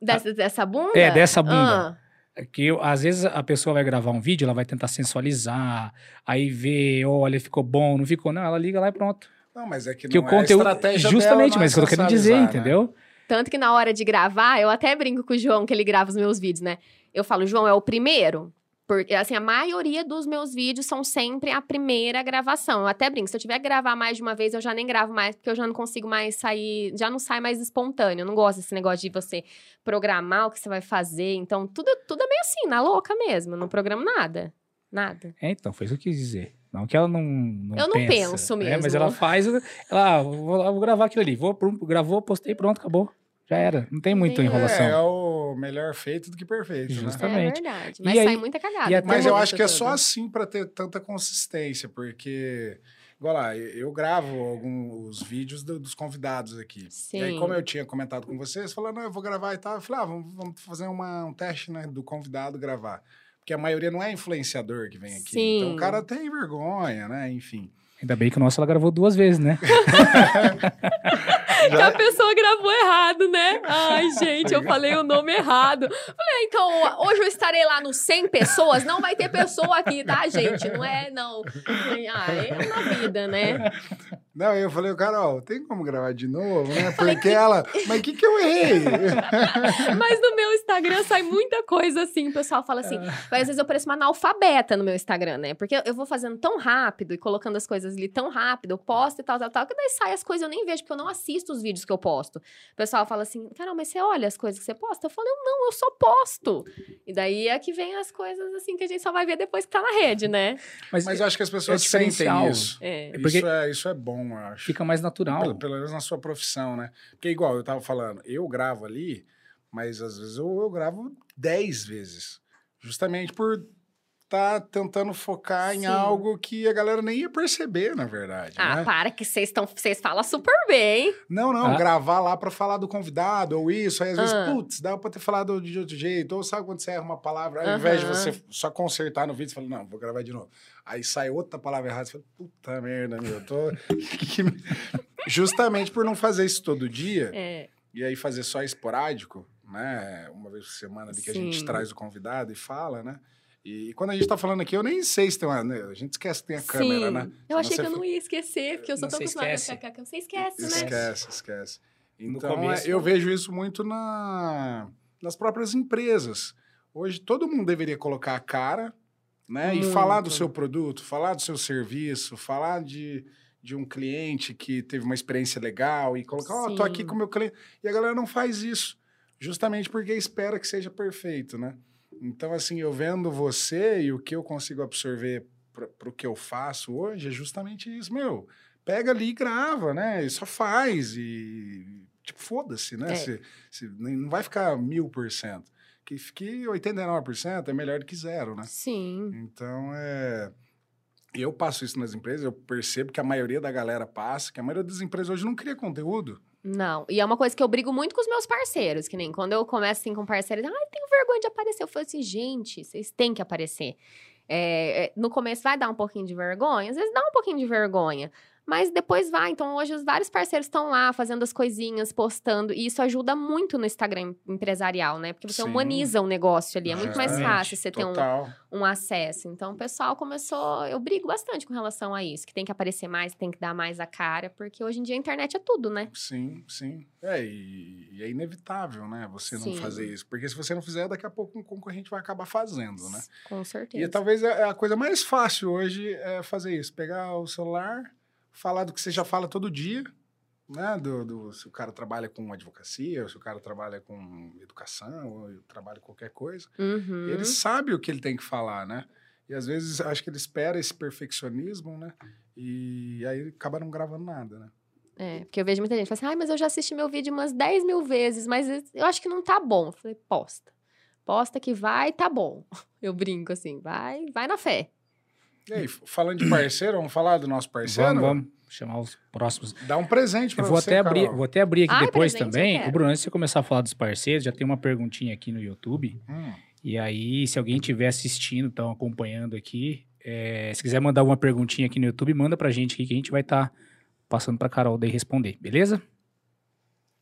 Dessa, dessa bunda? É, dessa bunda. Ah, É Que eu- às vezes a pessoa vai gravar um vídeo, ela vai tentar sensualizar, aí vê, olha, ficou bom, não ficou. Não, ela liga lá e pronto. Não, mas é que Que não o é a conteúdo. estratégia Justamente, dela, mas isso que eu tô querendo dizer, né? entendeu? tanto que na hora de gravar, eu até brinco com o João, que ele grava os meus vídeos, né? Eu falo, João, é o primeiro? Porque, assim, a maioria dos meus vídeos são sempre a primeira gravação. Eu até brinco, se eu tiver que gravar mais de uma vez, eu já nem gravo mais, porque eu já não consigo mais sair, já não sai mais espontâneo. Eu não gosto desse negócio de você programar o que você vai fazer. Então, tudo, tudo é meio assim, na louca mesmo. Eu não programo nada. Nada. É, então, foi isso que eu quis dizer. Não que ela não. não Eu não pensa, penso né? Mas mesmo. ela faz. Ela, ah, vou, vou gravar aquilo ali. Vou, gravou, postei, pronto, acabou. Já era. Não tem muita É, enrolação. É, é o melhor feito do que perfeito, né? Justo. Exatamente. É verdade. E Mas aí- sai muita cagada. e até Mas eu acho que é só assim para ter tanta consistência, porque, igual lá, eu gravo alguns vídeos do- dos convidados aqui. E aí, Sim. como eu tinha comentado com vocês, falando, não, eu vou gravar e tal, eu falei, ah, vamos, vamos fazer uma- um teste, né, do convidado gravar. Porque a maioria não é influenciador que vem aqui. Sim. Então o cara tem vergonha, né, enfim. Ainda bem que o nosso ela gravou duas vezes, né? Que a pessoa gravou errado, né? Ai, gente, eu falei o nome errado. Falei, então, hoje eu estarei lá no 100 pessoas. Não vai ter pessoa aqui, tá, gente? Não é, não. Ah, é na vida, né? Não, eu falei, Carol, tem como gravar de novo, né? Porque ela, mas o que que eu errei? Mas no meu Instagram sai muita coisa assim. O pessoal fala assim. Às vezes eu pareço uma analfabeta no meu Instagram, né? Porque eu vou fazendo tão rápido e colocando as coisas ali tão rápido, eu posto e tal, tal, tal, que daí sai as coisas eu nem vejo, porque eu não assisto os vídeos que eu posto. O pessoal fala assim, Carol, mas você olha as coisas que você posta? Eu falo, eu não, eu só posto. E daí é que vem as coisas assim que a gente só vai ver depois que tá na rede, né? Mas eu acho que as pessoas É sentem isso. É. É porque- Isso, é, isso é bom, eu acho. Fica mais natural. Pelo, pelo menos na sua profissão, né? Porque, igual eu tava falando, eu gravo ali, mas às vezes eu, eu gravo 10 vezes. Justamente por tá tentando focar em Sim. algo que a galera nem ia perceber, na verdade. Ah, né? para que vocês estão. Vocês falam super bem. Não, não, Ah. gravar lá pra falar do convidado, ou isso, aí às vezes, Ah. putz, dá pra ter falado de outro jeito, ou sabe quando você erra uma palavra, ao invés de você só consertar no vídeo, você fala, não, vou gravar de novo. Aí sai outra palavra errada, você fala, puta merda, meu, eu tô... Justamente por não fazer isso todo dia, É. e aí fazer só esporádico, né, uma vez por semana ali que a gente Sim. traz o convidado e fala, né, e quando a gente tá falando aqui, eu nem sei se tem uma, né, a gente esquece que tem a câmera, Sim. né. Eu Senão achei que eu não ia esquecer, porque eu sou Não, tão acostumada a ficar que você esquece, né? Esquece, esquece. No Então, começo, é, eu não. vejo isso muito na, nas próprias empresas. Hoje, todo mundo deveria colocar a cara, né? E Muito. falar do seu produto, falar do seu serviço, falar de, de um cliente que teve uma experiência legal e colocar, ó, tô aqui com o meu cliente. E a galera não faz isso, justamente porque espera que seja perfeito, né? Então, assim, eu vendo você e o que eu consigo absorver para o que eu faço hoje é justamente isso, meu. Pega ali e grava, né? E só faz e, tipo, foda-se, né? É. Se, se- não vai ficar mil por cento. Que fique 89% é melhor do que zero, né? Sim. Então, é... Eu passo isso nas empresas, eu percebo que a maioria da galera passa, que a maioria das empresas hoje não cria conteúdo. Não. E é uma coisa que eu brigo muito com os meus parceiros, que nem quando eu começo assim com parceiros, ai, tenho vergonha de aparecer. Eu falo assim, gente, vocês têm que aparecer. É, é, no começo vai dar um pouquinho de vergonha, às vezes dá um pouquinho de vergonha. Mas depois vai. Então, hoje, os vários parceiros estão lá fazendo as coisinhas, postando. E isso ajuda muito no Instagram empresarial, né? Porque você Sim. humaniza o negócio ali. É muito mais fácil você ter um, um acesso. Então, o pessoal começou. Eu brigo bastante com relação a isso, que tem que aparecer mais, tem que dar mais a cara, porque hoje em dia a internet é tudo, né? Sim, sim. É, e, e é inevitável, né? Você não Sim. fazer isso. Porque se você não fizer, daqui a pouco um concorrente vai acabar fazendo, né? Com certeza. E talvez é a coisa mais fácil hoje é fazer isso. Pegar o celular, falar do que você já fala todo dia, né? Do, do- se o cara trabalha com advocacia, ou se o cara trabalha com educação, ou trabalha com qualquer coisa. Uhum. Ele sabe o que ele tem que falar, né? E às vezes acho que ele espera esse perfeccionismo, né? E aí acaba não gravando nada, né? É, porque eu vejo muita gente falando assim, ai, mas eu já assisti meu vídeo umas 10 mil vezes, mas eu acho que não tá bom. Eu falei, posta. Posta que vai, tá bom. Eu brinco assim, vai, vai na fé. E aí, falando de parceiro, vamos falar do nosso parceiro? Vamos, vamos chamar os próximos. Dá um presente pra Eu vou você, até abrir, Carol. vou até abrir aqui Ai, depois também. O Bruno, antes de você começar a falar dos parceiros, já tem uma perguntinha aqui no YouTube. Hum, E aí, se alguém estiver assistindo, estão acompanhando aqui, é, se quiser mandar uma perguntinha aqui no YouTube, manda pra gente aqui que a gente vai estar passando pra Carol daí responder, beleza?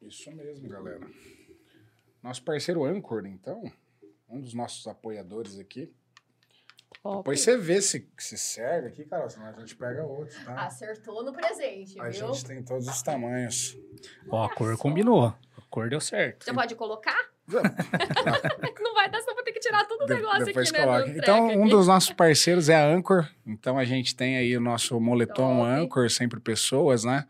isso mesmo, galera. Nosso parceiro Anchor, então, um dos nossos apoiadores aqui. Top. Depois você vê se, se serve aqui, Carol, senão a gente pega outro, tá? Acertou no presente, A viu? gente tem todos os tamanhos. Ó, a cor só. combinou. A cor deu certo. Já pode colocar? Não vai dar, senão vou ter que tirar todo o De- negócio depois aqui, né? coloca. do Então, um aqui. dos nossos parceiros é a Anchor. Então, a gente tem aí o nosso moletom Top. Anchor, sempre pessoas, né?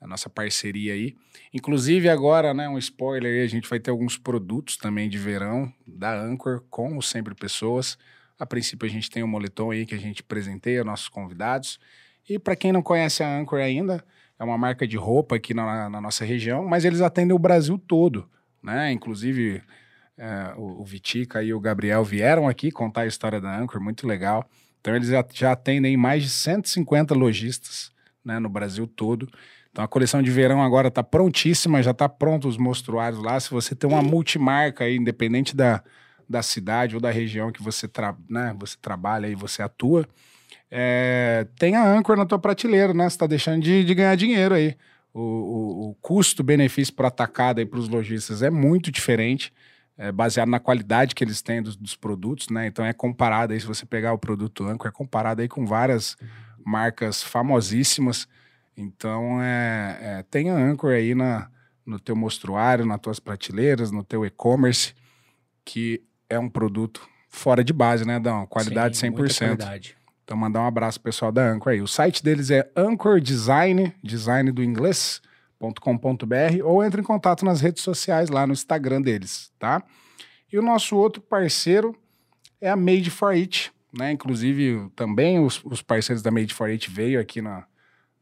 A nossa parceria aí. Inclusive, agora, né, um spoiler aí, a gente vai ter alguns produtos também de verão da Anchor com o Sempre Pessoas. A princípio, a gente tem o moletom aí que a gente presenteia nossos convidados. E para quem não conhece a Anchor ainda, é uma marca de roupa aqui na, na nossa região, mas eles atendem o Brasil todo, né? Inclusive, é, o, o Vitica e o Gabriel vieram aqui contar a história da Anchor, muito legal. Então, eles já, já atendem mais de 150 lojistas né, no Brasil todo. Então, a coleção de verão agora está prontíssima, já está pronto os mostruários lá. Se você tem uma multimarca aí, independente da, da cidade ou da região que você, tra né, você trabalha e você atua, é, tem a Anchor na tua prateleira, né? Você está deixando de, de ganhar dinheiro aí. O, o, o custo-benefício por atacado aí para os lojistas é muito diferente, é, baseado na qualidade que eles têm dos, dos produtos, né? Então é comparado aí, se você pegar o produto Anchor, é comparado aí com várias marcas famosíssimas. Então é, é, tem a Anchor aí na, no teu mostruário, nas tuas prateleiras, no teu e-commerce, que é um produto fora de base, né, Dão? Qualidade Sim, muita 100%. qualidade. Então, mandar um abraço pro pessoal da Anchor aí. O site deles é Anchor Design, design do inglês.com.br, ou entre em contato nas redes sociais lá no Instagram deles, tá? E o nosso outro parceiro é a Made for It, né? Inclusive, também os, os parceiros da Made for It veio aqui na,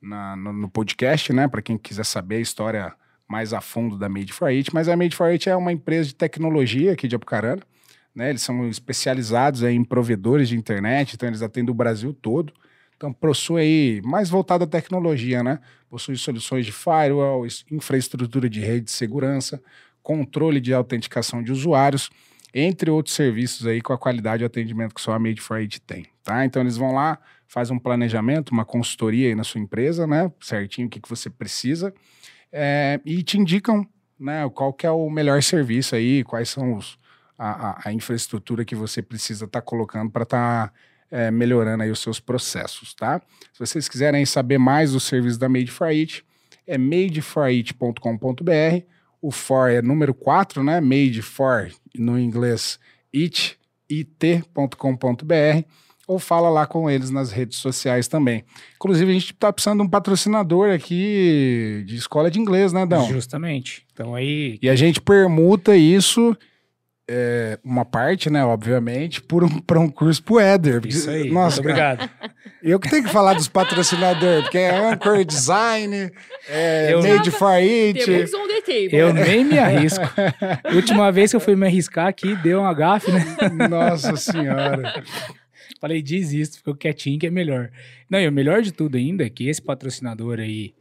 na- no, no podcast, né? Para quem quiser saber a história mais a fundo da Made for It. Mas a Made for It é uma empresa de tecnologia aqui de Apucarana, né? Eles são especializados em provedores de internet, então eles atendem o Brasil todo. Então, possui aí, mais voltado à tecnologia, né? Possui soluções de firewall, infraestrutura de rede de segurança, controle de autenticação de usuários, entre outros serviços aí com a qualidade de atendimento que só a Made for It tem, tá? Então, eles vão lá, faz um planejamento, uma consultoria aí na sua empresa, né? Certinho o que, que você precisa é, e te indicam, né? Qual que é o melhor serviço aí, quais são os, a, a, infraestrutura que você precisa estar tá colocando para estar tá é, melhorando aí os seus processos, tá? Se vocês quiserem saber mais do serviço da Made for It, é madeforit.com.br. O for é número 4, né? Made for, no inglês, it, it.com.br. Ou fala lá com eles nas redes sociais também. Inclusive, a gente está precisando de um patrocinador aqui de escola de inglês, né, Dão? Justamente. Então aí. E a gente permuta isso é, uma parte, né, obviamente, por um, para um curso pro Éder. Isso aí, Nossa, muito obrigado. Eu que tenho que falar dos patrocinadores, porque é Anchor Design, é Eu- Made for It. Temos on the table. Eu nem me arrisco. Última vez que eu fui me arriscar aqui, deu uma gafe, né? Nossa Senhora. Falei, desisto, ficou quietinho que é melhor. Não, e o melhor de tudo ainda é que esse patrocinador aí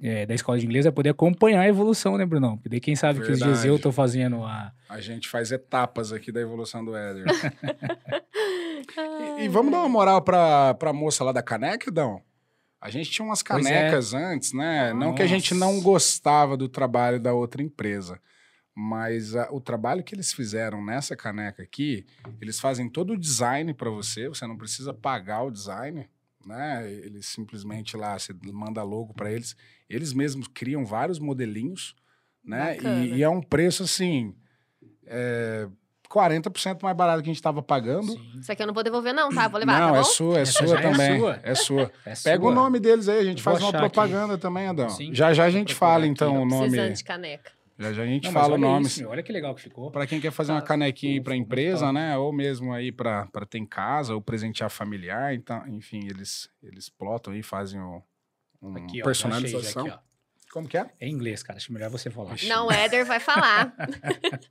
é, da escola de inglês vai poder acompanhar a evolução, né, Brunão? Porque daí quem sabe que os dias Verdade. eu tô fazendo a. A gente faz etapas aqui da evolução do Éder. E, e vamos dar uma moral pra, pra moça lá da caneca, Dão? A gente tinha umas é. canecas antes, né? Não que a gente Nossa. não gostava do trabalho da outra empresa, mas ah, o trabalho que eles fizeram nessa caneca aqui, eles fazem todo o design para você, você não precisa pagar o design, né? Eles simplesmente lá, você manda logo para eles, eles mesmos criam vários modelinhos, né? E, e é um preço assim, é, 40% mais barato que a gente estava pagando. Sim. Isso aqui eu não vou devolver, não, tá? Vou levar, Não, tá é sua, é Essa sua é também. sua. É sua. É Pega sua. o nome deles aí, a gente Vou faz uma achar aqui. propaganda também, Adão. Sim. Já já a gente fala aqui, então o nome. Precisando de caneca. Já já a gente Não, fala o nome. isso, olha que legal que ficou. Para quem quer fazer uma Tá. canequinha para empresa, né? Ou mesmo aí para ter em casa, ou presentear familiar. Então, enfim, eles, eles plotam aí, fazem o, um Aqui, ó. personalização. achei aqui, ó. Como que é? É em inglês, cara. Acho melhor você falar. Não, o Éder vai falar.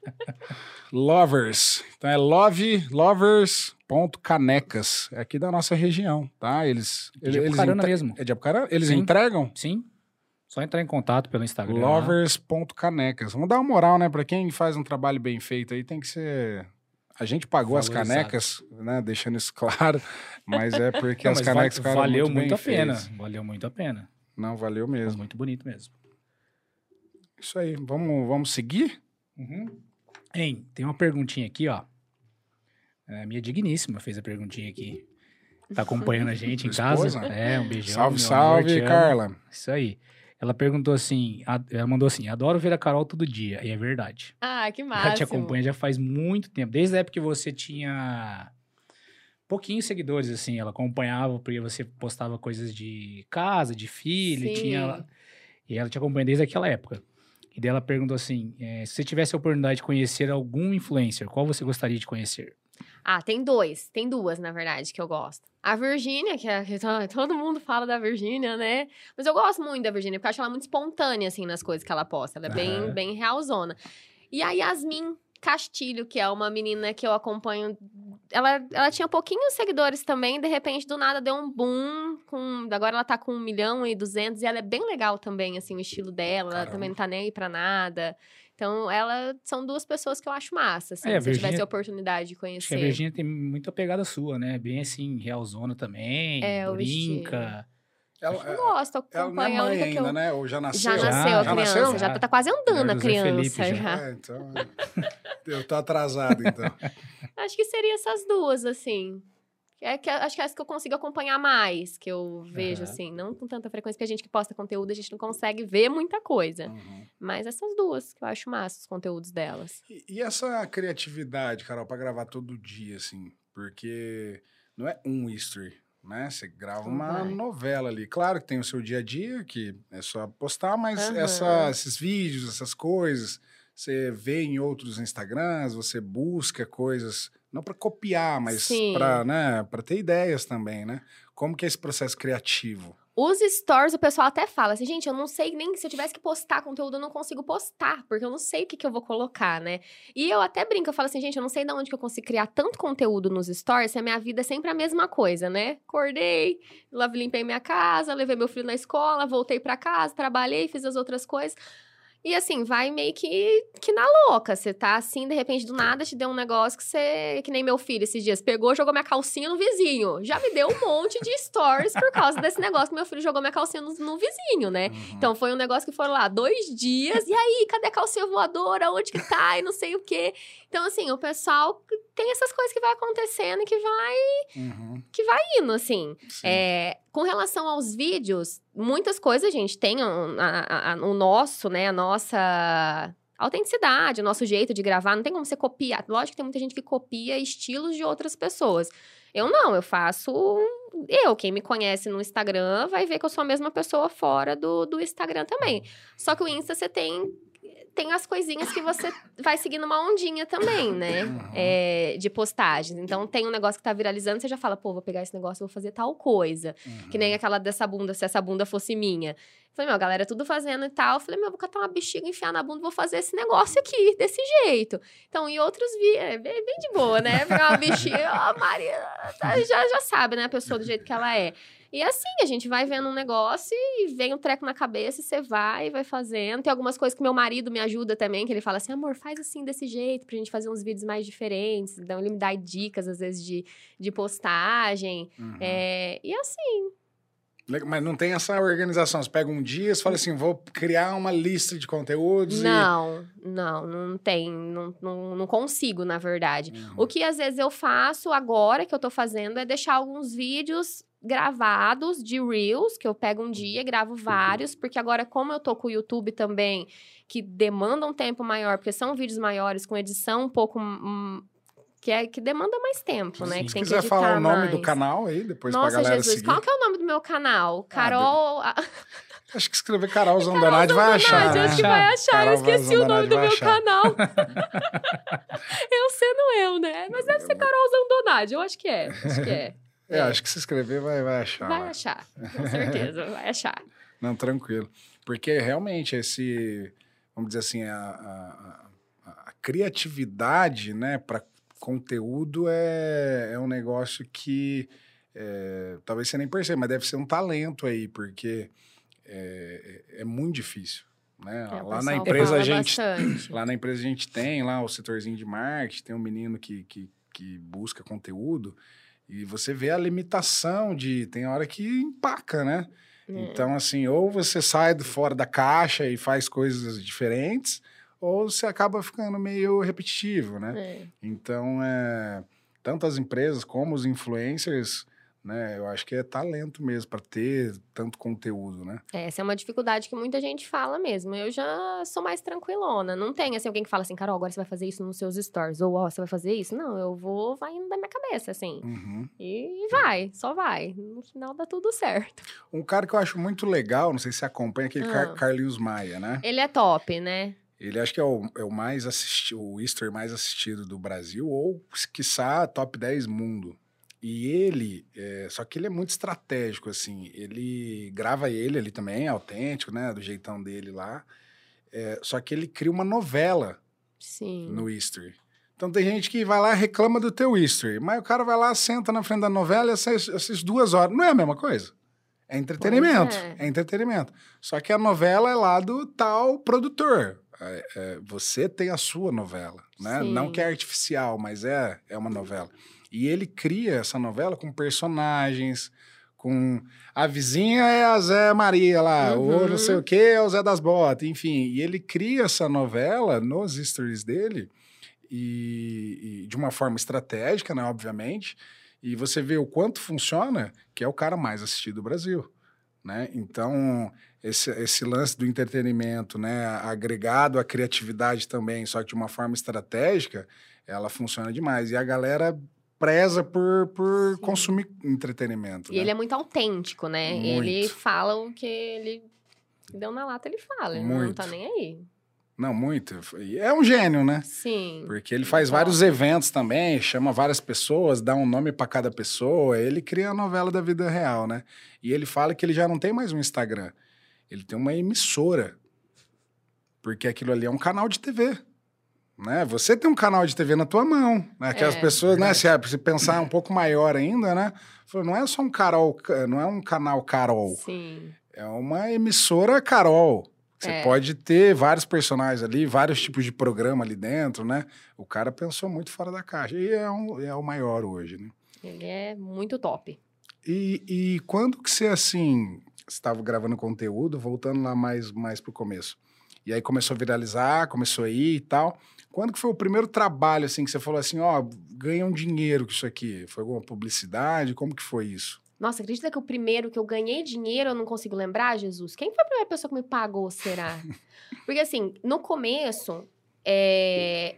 Lovers. Então é love, lovers.canecas. É aqui da nossa região, tá? Eles. É de Apucarana mesmo. É de Apucarana? Eles Sim. entregam? Sim. Só entrar em contato pelo Instagram. Lovers.canecas. Vamos dar uma moral, né? Pra quem faz um trabalho bem feito aí, tem que ser. A gente pagou as Valorizado. canecas, né? Deixando isso claro. Mas é porque Não, as canecas va- valeu muito, muito, a pena. feitas. Valeu muito a pena. Não, valeu Ficou mesmo. muito bonito mesmo. Isso aí. Vamos, vamos seguir? Uhum. Hein, tem uma perguntinha aqui, ó. É, minha digníssima fez a perguntinha aqui. Tá acompanhando a gente em casa. É, um beijão. salve, salve, amor. Carla. Isso aí. Ela perguntou assim, a- ela mandou assim, adoro ver a Carol todo dia. E é verdade. Ah, que Ela massa. te acompanha já faz muito tempo. Desde a época que você tinha pouquinhos seguidores, assim. Ela acompanhava porque você postava coisas de casa, de filho. e Sim. Tinha... E ela te acompanha desde aquela época. E daí ela perguntou assim, eh, se você tivesse a oportunidade de conhecer algum influencer, qual você gostaria de conhecer? Ah, tem dois. Tem duas, na verdade, que eu gosto. A Virgínia, que, é, que to- todo mundo fala da Virgínia, né? Mas eu gosto muito da Virgínia, porque eu acho ela muito espontânea, assim, nas coisas que ela posta. Ela é bem, bem realzona. E a Yasmin Castilho, que é uma menina que eu acompanho. Ela, ela tinha pouquinhos seguidores também, de repente, do nada, deu um boom. Com, agora ela tá com um milhão e duzentos, e ela é bem legal também, assim, o estilo dela. Ela Caramba. também não tá nem aí pra nada. Então, ela são duas pessoas que eu acho massa, assim, É, a se eu tivesse a oportunidade de Acho que a conhecer. Virgínia tem muita pegada sua, né? Bem assim, realzona também, É, brinca. Ela, Eu gosto, ela não é acompanho a mãe ainda, eu... né? Ou já nasceu? Já Já, nasceu a já criança, nasceu? já tá, tá quase andando a criança Felipe já. É, então. Eu tô atrasado, então. Acho que seria essas duas, assim. É que acho que é as que eu consigo acompanhar mais, que eu vejo, Aham. assim, não com tanta frequência, porque a gente que posta conteúdo, a gente não consegue ver muita coisa. Uhum. Mas essas duas, que eu acho massa, os conteúdos delas. E, e essa criatividade, Carol, pra gravar todo dia, assim? Porque não é um history, né? Você grava uma Vai. novela ali. Claro que tem o seu dia a dia, que é só postar, mas essa- esses vídeos, essas coisas, você vê em outros Instagrams, você busca coisas, não para copiar, mas para né, pra ter ideias também, né? Como que é esse processo criativo? Os stories, o pessoal até fala assim, gente, eu não sei nem se eu tivesse que postar conteúdo, eu não consigo postar, porque eu não sei o que, que eu vou colocar, né? E eu até brinco, eu falo assim, gente, eu não sei de onde que eu consigo criar tanto conteúdo nos stories, se a minha vida é sempre a mesma coisa, né? Acordei, limpei minha casa, levei meu filho na escola, voltei para casa, trabalhei, fiz as outras coisas. E assim, vai meio que, que na louca. Você tá assim, de repente, do nada, te deu um negócio que você. Que nem meu filho esses dias. Pegou, jogou minha calcinha no vizinho. Já me deu um monte de stories por causa desse negócio que meu filho jogou minha calcinha no, no vizinho, né? Uhum. Então foi um negócio que foram lá dois dias. E aí, cadê a calcinha voadora? Onde que tá? E não sei o quê. Então, assim, o pessoal tem essas coisas que vai acontecendo e que vai. Uhum. que vai indo, assim. É, com relação aos vídeos, muitas coisas, gente, tem o, nosso, né? A nossa autenticidade, o nosso jeito de gravar. Não tem como você copiar. Lógico que tem muita gente que copia estilos de outras pessoas. Eu não, eu faço. Eu, quem me conhece no Instagram, vai ver que eu sou a mesma pessoa fora do, do Instagram também. Só que o Insta você tem tem as coisinhas que você vai seguindo uma ondinha também, né? É, de postagens. Então, tem um negócio que tá viralizando, você já fala, pô, vou pegar esse negócio, vou fazer tal coisa. Uhum. Que nem aquela dessa bunda, se essa bunda fosse minha. Falei, meu, a galera tudo fazendo e tal. Falei, meu, vou catar uma bexiga, enfiar na bunda, vou fazer esse negócio aqui, desse jeito. Então, em outros vídeos, é bem, bem, de boa, né? Pegar uma bexiga, a Maria tá, já, já sabe, né? A pessoa do jeito que ela é. E assim, a gente vai vendo um negócio e vem um treco na cabeça e você vai e vai fazendo. Tem algumas coisas que meu marido me ajuda também, que ele fala assim, amor, faz assim, desse jeito, pra gente fazer uns vídeos mais diferentes. Então, ele me dá dicas, às vezes, de, de postagem. Uhum. É, e assim... Mas não tem essa organização. Você pega um dia, você fala assim, vou criar uma lista de conteúdos Não, e... não, não tem. Não, não, não consigo, na verdade. Uhum. O que às vezes eu faço agora, que eu tô fazendo, é deixar alguns vídeos gravados de Reels, que eu pego um dia, gravo uhum. vários, porque agora, como eu tô com o YouTube também, que demanda um tempo maior, porque são vídeos maiores, com edição um pouco. Hum, que, é, que demanda mais tempo, né? Sim. Que tem quiser que falar o nome mais. do canal aí, depois Nossa, pra galera Jesus, seguir. qual que é o nome do meu canal? Ah, Carol... Ah, Acho que escrever Carol Zandonade vai achar. Né? Acho que vai achar. Carol eu esqueci o nome do meu achar. canal. eu sendo eu, né? Mas deve ser Carol Zandonade. Eu acho que é. Acho que é. É, é, acho que se escrever vai, vai achar. Vai achar, com certeza, vai achar. Não, tranquilo. Porque realmente esse, vamos dizer assim, a, a, a, a criatividade, né, para conteúdo é, é um negócio que é, talvez você nem perceba, mas deve ser um talento aí, porque é, é, é muito difícil. Né? É, lá na empresa a gente bastante. lá na empresa a gente tem lá o setorzinho de marketing, tem um menino que, que, que busca conteúdo e você vê a limitação de. Tem hora que empaca, né? É. Então, assim, ou você sai fora da caixa e faz coisas diferentes, ou você acaba ficando meio repetitivo, né? É. Então, é, tanto as empresas como os influencers né? Eu acho que é talento mesmo para ter tanto conteúdo, né? É, essa é uma dificuldade que muita gente fala mesmo. Eu já sou mais tranquilona. Não tem assim alguém que fala assim, Carol, agora você vai fazer isso nos seus stories ou ó, oh, você vai fazer isso? Não, eu vou vai indo da minha cabeça assim. Uhum. E vai, só vai. No final dá tudo certo. Um cara que eu acho muito legal, não sei se você acompanha aquele ah. Car Carlinhos Maia, né? Ele é top, né? Ele acho que é o, é o mais assistido, o history mais assistido do Brasil, ou, quiçá, top 10 mundo. E ele, é, só que ele é muito estratégico, assim. Ele grava ele ali também, autêntico, né? Do jeitão dele lá. É, só que ele cria uma novela Sim. no History. Então tem gente que vai lá e reclama do teu History, mas o cara vai lá, senta na frente da novela e assiste, assiste duas horas. Não é a mesma coisa? É entretenimento. É. é. entretenimento. Só que a novela é lá do tal produtor. É, é, você tem a sua novela, né? Sim. Não que é artificial, mas é, é uma novela. E ele cria essa novela com personagens, com a vizinha é a Zé Maria lá, uhum. ou não sei o que é o Zé das Botas, enfim. E ele cria essa novela nos stories dele, e, e, de uma forma estratégica, né, obviamente. E você vê o quanto funciona, que é o cara mais assistido do Brasil. Né? Então, esse, esse lance do entretenimento, né, agregado à criatividade também, só que de uma forma estratégica, ela funciona demais. E a galera preza por, por consumir entretenimento. E né? ele é muito autêntico, né? Muito. Ele fala o que ele deu na lata, ele fala. Ele muito. não tá nem aí. Não, muito. É um gênio, né? Sim. Porque ele faz Top. vários eventos também, chama várias pessoas, dá um nome pra cada pessoa. Ele cria a novela da vida real, né? E ele fala que ele já não tem mais um Instagram. Ele tem uma emissora. Porque aquilo ali é um canal de TV. Né? Você tem um canal de TV na tua mão. Né? Que as É. pessoas, né? Se, se pensar um pouco maior ainda, né? Não é só um Carol, não é um canal Carol. Sim. É uma emissora Carol. Você É. pode ter vários personagens ali, vários tipos de programa ali dentro, né? O cara pensou muito fora da caixa. E é, um- é o maior hoje, né? Ele é muito top. E, e quando que você, assim, estava gravando conteúdo, voltando lá mais, mais pro começo, e aí começou a viralizar, começou a ir e tal, quando que foi o primeiro trabalho, assim, que você falou assim, ó, ganha um dinheiro com isso aqui? Foi alguma publicidade? Como que foi isso? Nossa, acredita que o primeiro que eu ganhei dinheiro eu não consigo lembrar, Jesus? Quem foi a primeira pessoa que me pagou, será? Porque assim, no começo, é,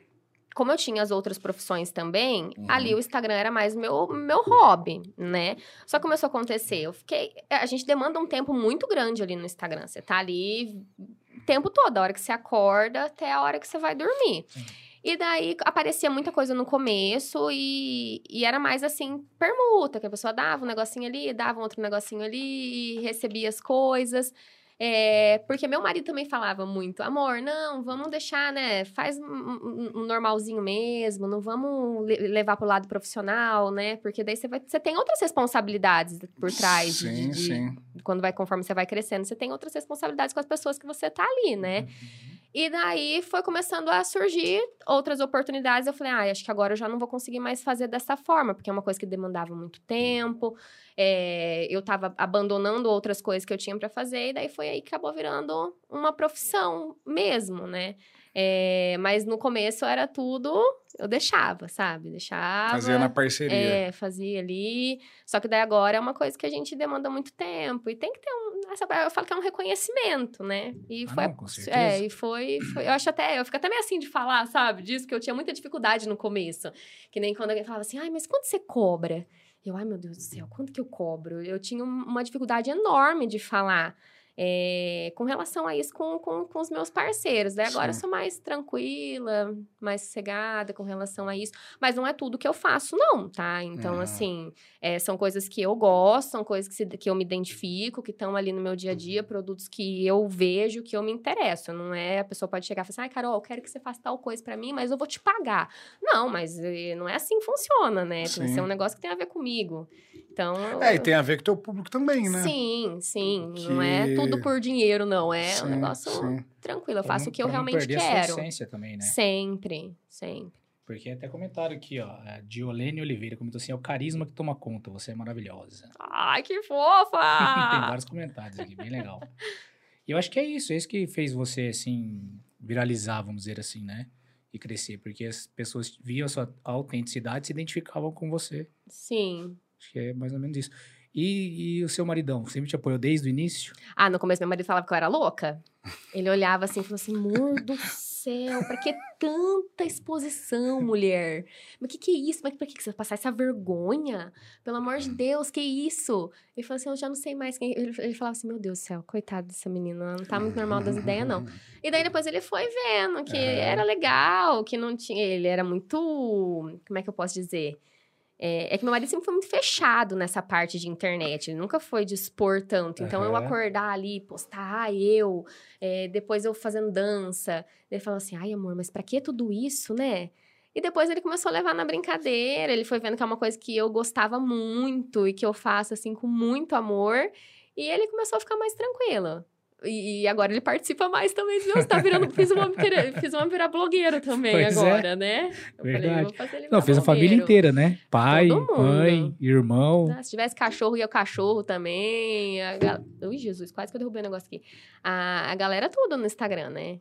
como eu tinha as outras profissões também, Uhum. ali o Instagram era mais meu, meu hobby, né? Só começou a acontecer, eu fiquei... A gente demanda um tempo muito grande ali no Instagram. Você tá ali tempo todo, a hora que você acorda até a hora que você vai dormir. Sim. E daí aparecia muita coisa no começo e, e era mais assim, permuta, que a pessoa dava um negocinho ali, dava um outro negocinho ali recebia as coisas. É, porque meu marido também falava muito, amor, não, vamos deixar, né? Faz um, um- um normalzinho mesmo, não vamos le- levar pro lado profissional, né? Porque daí você vai. Você tem outras responsabilidades por trás de- Sim, de- sim. Quando vai conforme você vai crescendo, você tem outras responsabilidades com as pessoas que você tá ali, né? E daí foi começando a surgir outras oportunidades. Eu falei, ah, acho que agora eu já não vou conseguir mais fazer dessa forma, porque é uma coisa que demandava muito tempo. é, eu tava abandonando outras coisas que eu tinha para fazer, e daí foi aí que acabou virando uma profissão mesmo, né? É, mas no começo era tudo, eu deixava, sabe? Deixava. Fazia na parceria. É, fazia ali. Só que daí agora é uma coisa que a gente demanda muito tempo. E tem que ter um. essa- eu falo que é um reconhecimento, né? E Ah, foi. não, com certeza. é, e foi, foi- Eu acho até. Eu fico até meio assim de falar, sabe? Disso, porque eu tinha muita dificuldade no começo. Que nem quando alguém falava assim, ai, mas quanto você cobra? Eu, ai, meu Deus do céu, quanto que eu cobro? Eu tinha um- uma dificuldade enorme de falar. É, com relação a isso com, com, com os meus parceiros. Daí agora eu sou mais tranquila, mais sossegada com relação a isso. Mas não é tudo que eu faço, não, tá? Então, Uhum. assim, é, são coisas que eu gosto, são coisas que, se- que eu me identifico, que estão ali no meu dia a dia, produtos que eu vejo, que eu me interesso. Não é a pessoa pode chegar e falar assim, ai, Carol, eu quero que você faça tal coisa pra mim, mas eu vou te pagar. Não, mas eh, não é assim que funciona, né? Tem que ser um negócio que tem a ver comigo. Então. É, e tem a ver com o teu público também, né? Sim, sim. Não é Que- tudo por dinheiro, não. É Sim, um negócio sim. tranquilo. Eu faço não- o que eu pra não realmente perder a sua quero. essência também, né? Sempre, sempre. Porque até comentaram aqui, ó, a Diolene Oliveira comentou assim, é o carisma que toma conta, você é maravilhosa. Ai, que Tem fofa! vários comentários aqui, bem legal. E eu acho que é isso, é isso que fez você, assim, viralizar, vamos dizer assim, né? E crescer, porque as pessoas viam a sua autenticidade e se identificavam com você. Sim. Acho que é mais ou menos isso. E, e o seu maridão, sempre te apoiou desde o início? Ah, no começo meu marido falava que eu era louca. Ele olhava assim e falou assim: amor do céu, pra que tanta exposição, mulher? Mas que que é isso? Mas pra que que você vai passar essa vergonha? Pelo amor de Deus, que isso? Ele falou assim: eu já não sei mais quem. Ele, ele falava assim: meu Deus do céu, coitado dessa menina, ela não tá muito normal das ideias, não. E daí depois ele foi vendo que É. era legal, que não tinha. Ele era muito. Como é que eu posso dizer? É, é que meu marido sempre foi muito fechado nessa parte de internet. Ele nunca foi de expor tanto. Então, eu Aham. acordar ali, postar, ah, eu, é, depois eu fazendo dança. Ele falou assim: ai, amor, mas pra que tudo isso, né? E depois ele começou a levar na brincadeira. Ele foi vendo que é uma coisa que eu gostava muito e que eu faço assim com muito amor. E ele começou a ficar mais tranquilo. E e agora ele participa mais também dos meus. Tá virando, fiz uma, fiz uma virar blogueira também Pois é. agora, né? Eu falei, Verdade. vou fazer ele Não, fez a família blogueiro. inteira, né? Pai, mãe, irmão. Ah, Se tivesse cachorro, ia o cachorro também. A. Ui, Jesus, quase que eu derrubei o negócio aqui. A, a galera tudo no Instagram, né?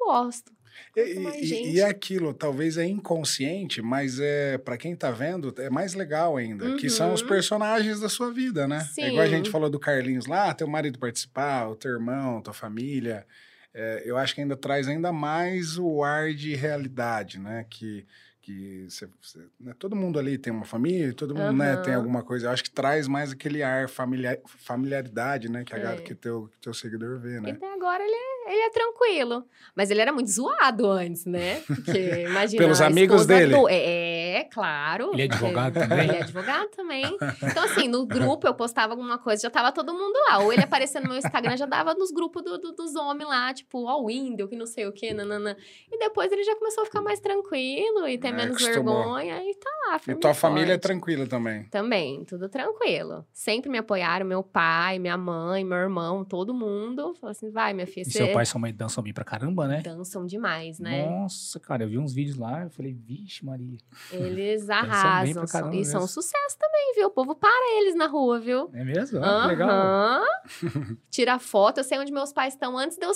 Eu gosto. E, e- aquilo, talvez é inconsciente, mas é para quem tá vendo, é mais legal ainda. Que são os Uhum. personagens da sua vida, né? É igual a Sim. gente falou do Carlinhos lá, teu marido participar, o teu irmão, tua família. É, eu acho que ainda traz ainda mais o ar de realidade, né? Que, que você, você, né, todo mundo ali tem uma família, todo mundo né, tem alguma coisa. Eu acho que traz mais aquele ar familiar, familiaridade, né? Que, a, É. que, teu, que teu seguidor vê, né? até agora ele é, ele é tranquilo. Mas ele era muito zoado antes, né? Porque imagina. Pelos amigos dele? do- É, é, claro. Ele é advogado Ele- também? Ele é advogado também. Então, assim, no grupo eu postava alguma coisa, já tava todo mundo lá. Ou ele aparecia no meu Instagram, já dava nos grupos do- do- dos homens lá, tipo, ó, Window, que não sei o quê, nanana. E depois ele já começou a ficar mais tranquilo e ter É, menos acostumou. vergonha e tá lá. E tua família é tranquila também. Também, tudo tranquilo. Sempre me apoiaram, meu pai, minha mãe, meu irmão, todo mundo. Falou assim, vai, minha filha, E você seu pai e sua mãe dançam bem pra caramba, né? dançam demais, né? Nossa, cara, eu vi uns vídeos lá, eu falei, vixe, Maria. Eles bem arrasam. são- e são sucesso também, viu? O povo para eles na rua, viu? É mesmo? Ah, que legal. Tira foto, eu sei onde meus pais estão antes de eu,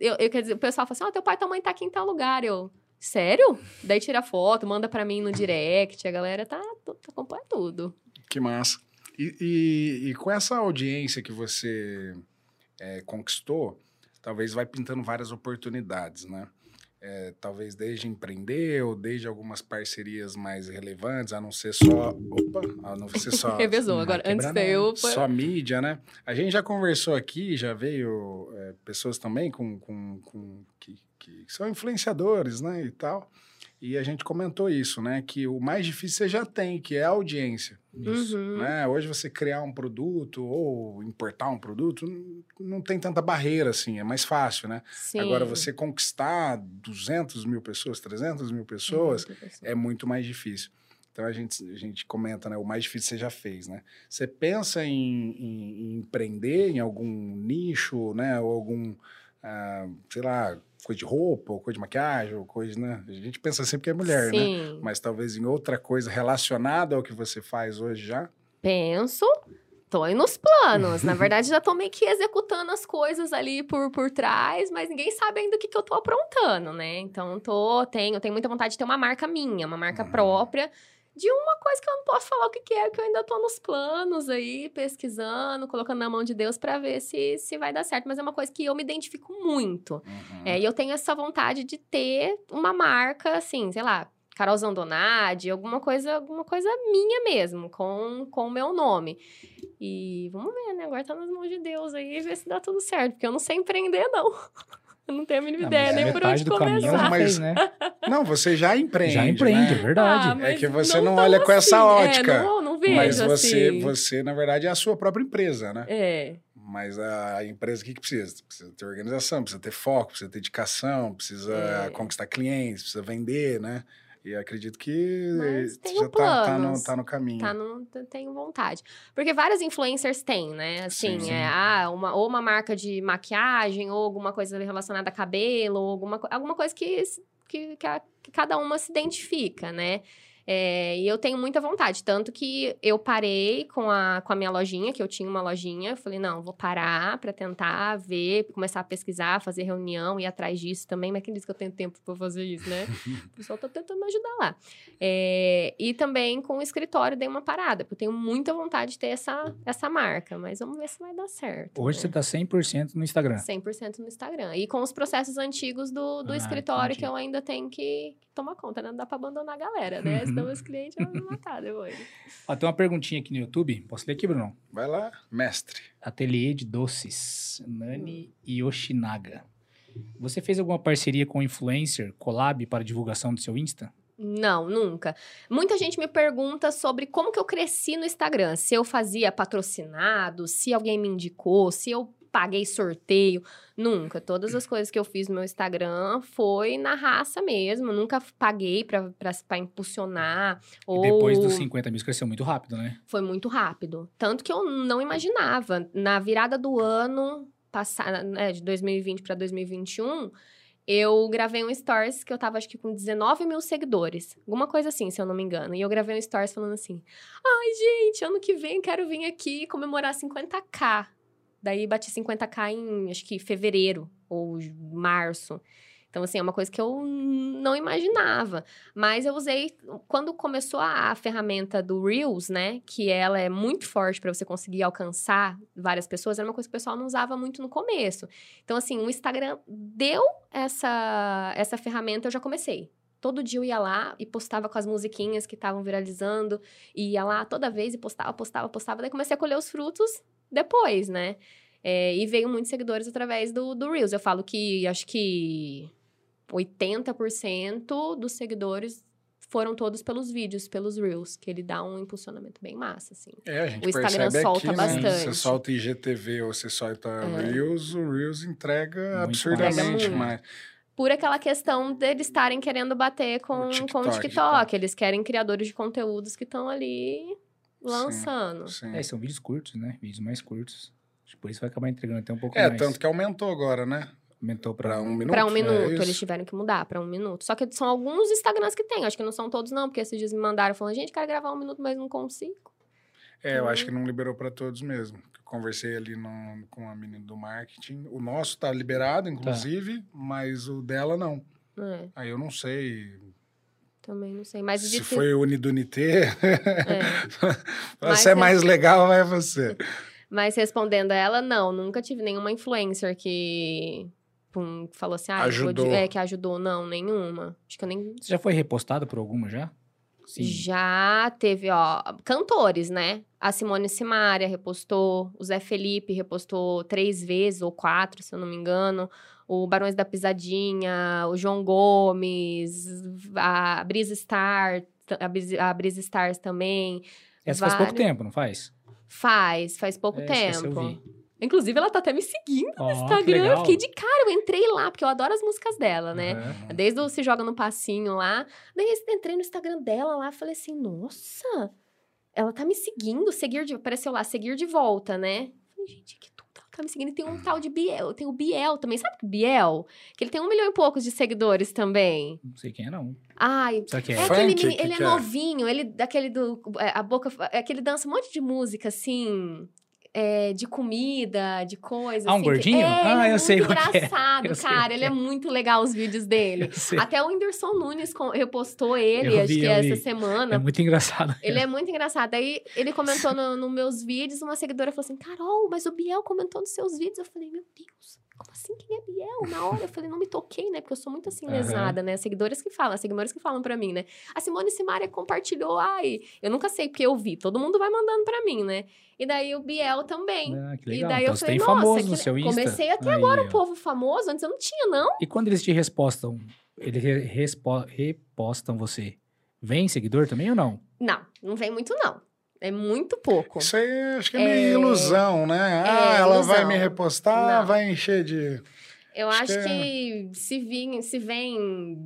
eu, eu- Quer dizer, o pessoal fala assim: Ó, teu pai e tua mãe tá aqui em tal lugar. Eu, sério? Daí tira foto, manda pra mim no direct. A galera tá, tá acompanha tudo. Que massa. E, e- e com essa audiência que você é, conquistou, talvez vai pintando várias oportunidades, né? É, talvez desde empreender ou desde algumas parcerias mais relevantes, a não ser só. Opa! A não ser só. Revezou. Agora, antes quebrar de eu. Só mídia, né? A gente já conversou aqui, já veio é, pessoas também com, com, com- que, que são influenciadores, né? E tal. E a gente comentou isso, né? Que o mais difícil você já tem, que é a audiência. Isso. Uhum. Né? Hoje você criar um produto ou importar um produto não, tem tanta barreira assim, é mais fácil, né? Sim. Agora você conquistar 200 mil pessoas, 300 mil pessoas, é muito mais difícil. Então a gente, a gente comenta, né? O mais difícil você já fez, né? Você pensa em, em- em empreender em algum nicho, né? Ou algum, ah, sei lá, coisa de roupa, ou coisa de maquiagem, ou coisa, né? A gente pensa sempre que é mulher, né? Sim. Mas talvez em outra coisa relacionada ao que você faz hoje já. Penso. Tô aí nos planos. Na verdade, já tô meio que executando as coisas ali por, por trás, mas ninguém sabe ainda o que, que eu tô aprontando, né? Então, tô, tenho, tenho muita vontade de ter uma marca minha, uma marca Uhum. própria, de uma coisa que eu não posso falar o que, que é, que eu ainda tô nos planos aí, pesquisando, colocando na mão de Deus pra ver se, se vai dar certo. Mas é uma coisa que eu me identifico muito. Uhum. É, e eu tenho essa vontade de ter uma marca, assim, sei lá, Carol Zandonade, alguma coisa, alguma coisa minha mesmo, com com o meu nome. E vamos ver, né? Agora tá nas mãos de Deus aí, ver se dá tudo certo, porque eu não sei empreender, não. Eu não tenho a mínima Não, ideia nem por metade onde começar. já Mas- né? Não, você já empreende. Já empreende, é né? verdade. Ah, É que você não tão olha com essa assim. ótica. É, não, não vejo Mas você, assim. você, na verdade, é a sua própria empresa, né? É, Mas a empresa, o que, que precisa? Precisa ter organização, precisa ter foco, precisa ter dedicação, precisa É. conquistar clientes, precisa vender, né? E acredito que já tá, tá, no, tá no caminho. Tá no, tenho vontade. Porque vários influencers têm, né? Assim, Sim, sim. é ah, uma, ou uma marca de maquiagem, ou alguma coisa relacionada a cabelo, ou alguma, alguma coisa que, que, que, a- que cada uma se identifica, né? É, e eu tenho muita vontade. Tanto que eu parei com a, com a minha lojinha, que eu tinha uma lojinha. Eu falei, não, vou parar pra tentar ver, começar a pesquisar, fazer reunião, ir atrás disso também. Mas quem disse que eu tenho tempo pra fazer isso, né? O pessoal tá tentando me ajudar lá. É, e também com o escritório dei uma parada, porque eu tenho muita vontade de ter essa, essa marca, mas vamos ver se vai dar certo. Hoje né? você tá 100% no Instagram. 100% no Instagram. E com os processos antigos do, do Ah, escritório, entendi. que eu ainda tenho que, que tomar conta, né? Não dá pra abandonar a galera, né? Senão os clientes vão me matar depois. Ó, tem uma perguntinha aqui no YouTube. Posso ler aqui, Bruno? Vai lá, mestre. Ateliê de Doces, Nani Yoshinaga. Você fez alguma parceria com influencer, collab para divulgação do seu Insta? Não, nunca. Muita gente me pergunta sobre como que eu cresci no Instagram. Se eu fazia patrocinado, se alguém me indicou, se eu paguei sorteio. Nunca. Todas as coisas que eu fiz no meu Instagram foi na raça mesmo. Nunca paguei pra impulsionar. Ou... E depois dos 50 mil cresceu muito rápido, né? Foi muito rápido. Tanto que eu não imaginava. Na virada do ano passado, né, de 2020 para 2021, eu gravei um stories que eu tava, acho que com 19 mil seguidores. Alguma coisa assim, se eu não me engano. E eu gravei um stories falando assim: ai, gente, ano que vem quero vir aqui comemorar 50k. Daí bati 50k em, acho que fevereiro ou março. Então, assim, é uma coisa que eu não imaginava. Mas eu usei. Quando começou a, ferramenta do Reels, né? Que ela é muito forte para você conseguir alcançar várias pessoas, era uma coisa que o pessoal não usava muito no começo. Então, assim, o Instagram deu essa, essa ferramenta, eu já comecei. Todo dia eu ia lá e postava com as musiquinhas que estavam viralizando. E ia lá toda vez e postava, postava, postava. Daí comecei a colher os frutos depois, né? É, e veio muitos seguidores através do, do Reels. Eu falo que acho que 80% dos seguidores foram todos pelos vídeos, pelos Reels, que ele dá um impulsionamento bem massa, assim. É, a gente O Instagram percebe solta aqui, bastante. Né? Você solta IGTV ou você solta É. Reels, o Reels entrega Muito absurdamente mais. Por aquela questão deles estarem querendo bater com O TikTok, com o então. TikTok. Eles querem criadores de conteúdos que estão ali lançando. Sim. É, são vídeos curtos, né? Vídeos mais curtos. Acho que Por isso vai acabar entregando até um pouco É, mais. tanto que aumentou agora, né? Aumentou pra... Pra um minuto. Pra um é minuto, isso? eles tiveram que mudar pra um minuto. Só que são alguns Instagrams que tem, acho que não são todos, não, porque esses dias me mandaram falando, gente, quero gravar um minuto, mas não consigo. É, eu Uhum. acho que não liberou para todos mesmo. Eu conversei ali no- com a menina do marketing. O nosso tá liberado, inclusive, mas o dela não. É, Aí eu não sei também não sei. Mas se foi Unidunité. é. Mas Você é é- mais legal, vai você. Mas respondendo a ela, não, nunca tive nenhuma influencer que pum, falou assim, ah, eu vou Ajudou. é, que ajudou, não, nenhuma. Acho que eu nem Você já foi repostado por alguma já? Sim. Já teve, ó, cantores, né? A Simone Simaria repostou, o Zé Felipe repostou três vezes ou quatro, se eu não me engano. O Barões da Pisadinha, o João Gomes, a Brisa Star, a Brisa, a Brisa Stars também. Essa faz pouco vários. tempo, não faz? Faz, faz pouco É, tempo. Inclusive, ela tá até me seguindo Ó, no Instagram. Eu fiquei de cara, eu entrei lá, porque eu adoro as músicas dela, né? Aham. Desde o Se Joga no Passinho lá. Daí eu entrei no Instagram dela lá falei assim, nossa, ela tá me seguindo, seguir de... Apareceu lá, seguir de volta, né? Falei, gente, que tudo, tá seguindo. E tem um tal de Biel, tem o Biel também. Sabe o Biel? Que ele tem um milhão e poucos de seguidores também. Não sei quem é, não. Ai, Será que é? é aquele que meni- ele é é? novinho, ele daquele do é, a boca, é que ele dança um monte de música assim, é, de comida, de coisa Ah, um assim, que- gordinho? É, Ah, é eu sei muito que é. engraçado, Eu cara, ele que é é. muito legal os vídeos dele. Até o Whindersson Nunes repostou ele, Eu acho vi, que essa vi. semana. É muito engraçado. Ele é muito engraçado. Aí ele comentou nos no meus vídeos, uma seguidora falou assim: Carol, mas o Biel comentou nos seus vídeos. Eu falei, meu Deus, como assim quem é Biel? Na hora eu falei, não me toquei, né? Porque eu sou muito assim, lesada, né? Seguidores que falam, seguidores que falam pra mim, né? A Simone Simaria compartilhou, ai, eu nunca sei porque eu vi, todo mundo vai mandando pra mim, né? E daí o Biel também. Ah, que E legal. daí então eu falei, tem nossa, famoso que no seu Insta. comecei até Aí, agora o povo famoso, antes eu não tinha, não. E quando eles te respostam, eles re- respo- repostam você, vem seguidor também ou não? Não, não vem muito, não. É muito pouco. Isso aí acho que é É. meio ilusão, né? Ah, É, ela vai me repostar, Não. vai encher de. Eu Acho acho, que que, se, vim, se vem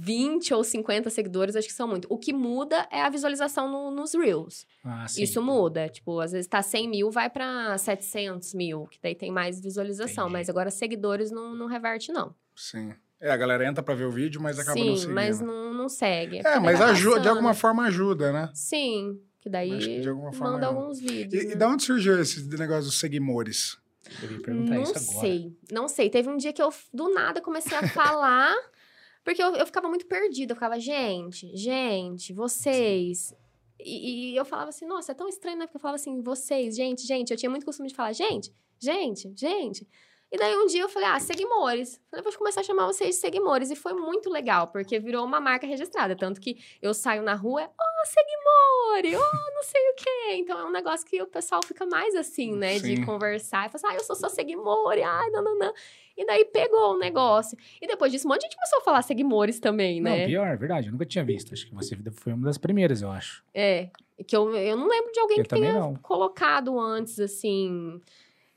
20 ou 50 seguidores, acho que são muito. O que muda é a visualização no- nos Reels. Ah, sim. Isso muda. Tipo, às vezes tá 100 mil, vai pra 700 mil, que daí tem mais visualização. Entendi. Mas agora seguidores não, não reverte, não. Sim. É, a galera entra pra ver o vídeo, mas acaba não Sim, seguindo. mas não, não segue. É, porque mas vai ajuda, de alguma forma ajuda, né? Sim, que daí que de alguma forma manda ajuda. alguns vídeos. E, né? e da onde surgiu esse negócio dos seguimores? Eu ia perguntar não isso agora. sei, não sei. Teve um dia que eu, do nada, comecei a falar, porque eu, eu ficava muito perdida. Eu ficava, gente, gente, vocês. E, e eu falava assim, nossa, é tão estranho, né? Porque eu falava assim, vocês, gente, gente. Eu tinha muito costume de falar, gente, gente, gente. E daí um dia eu falei, ah, Seguimores. Falei, vou começar a chamar vocês de Seguimores. E foi muito legal, porque virou uma marca registrada. Tanto que eu saio na rua, oh, Seguimore, oh, não sei o quê. Então é um negócio que o pessoal fica mais assim, né? Sim. De conversar. E fala assim, ah, eu sou só Seguimore, ai, não, não, não. E daí pegou o negócio. E depois disso, um monte de gente começou a falar Seguimores também, Não, né? pior, é verdade. Eu nunca tinha visto. Acho que você foi uma das primeiras, eu acho. É. Que eu, eu não lembro de alguém Eu que tenha não. colocado antes, assim.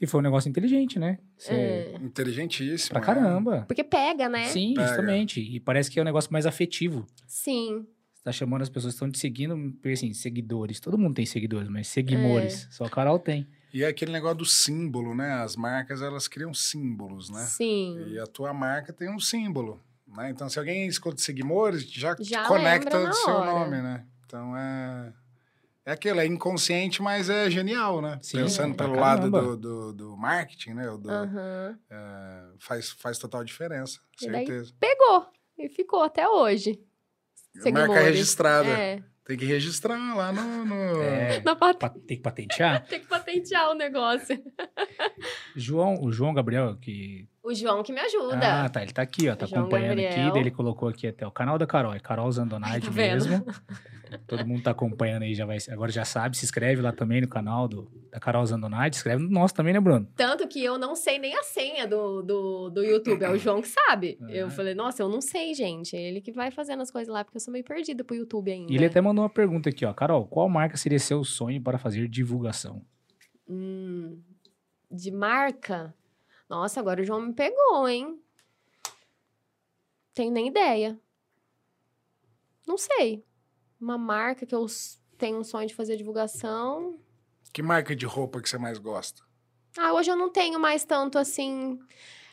E foi um negócio inteligente, né? Você... É. Inteligentíssimo. Pra é. caramba. Porque pega, né? Sim, Pega. justamente. E parece que é um negócio mais afetivo. Sim. Você tá chamando as pessoas que estão te seguindo, porque assim, seguidores. Todo mundo tem seguidores, mas seguimores. Só a Carol tem. E é aquele negócio do símbolo, né? As marcas, elas criam símbolos, né? Sim. E a tua marca tem um símbolo, né? Então, se alguém escuta Seguimores, já, Já conecta o seu hora. nome, né? Então, é... É aquilo, é inconsciente, mas é genial, né? Sim, Pensando pra pelo lado do, do, do marketing, né? Do, Aham. é, faz, faz total diferença, E daí- certeza. Pegou. E ficou até hoje. Marca registrada. É. Tem que registrar lá no. no- É, Na pat- pa- tem que patentear. Tem que patentear o negócio. João, o João Gabriel, que. O João que me ajuda. Ah, tá. Ele tá aqui, ó. Tá João acompanhando aqui. Gabriel. Daí ele colocou aqui até o canal da Carol. É Carol Zandonide Tá vendo? mesmo. Todo mundo tá acompanhando aí, já vai, agora já sabe. Se inscreve lá também no canal do, da Carol Zandonide. Escreve no nosso também, né, Bruno? Tanto que eu não sei nem a senha do, do, do YouTube. É o João que sabe. Ah. Eu falei, nossa, eu não sei, gente. Ele que vai fazendo as coisas lá, porque eu sou meio perdida pro YouTube ainda. E ele até mandou uma pergunta aqui, ó. Carol, qual marca seria seu sonho para fazer divulgação? Hum, de marca? Nossa, agora o João me pegou, hein? Tenho nem ideia. Não sei. Uma marca que eu tenho um sonho de fazer divulgação. Que marca de roupa que você mais gosta? Ah, hoje eu não tenho mais tanto assim.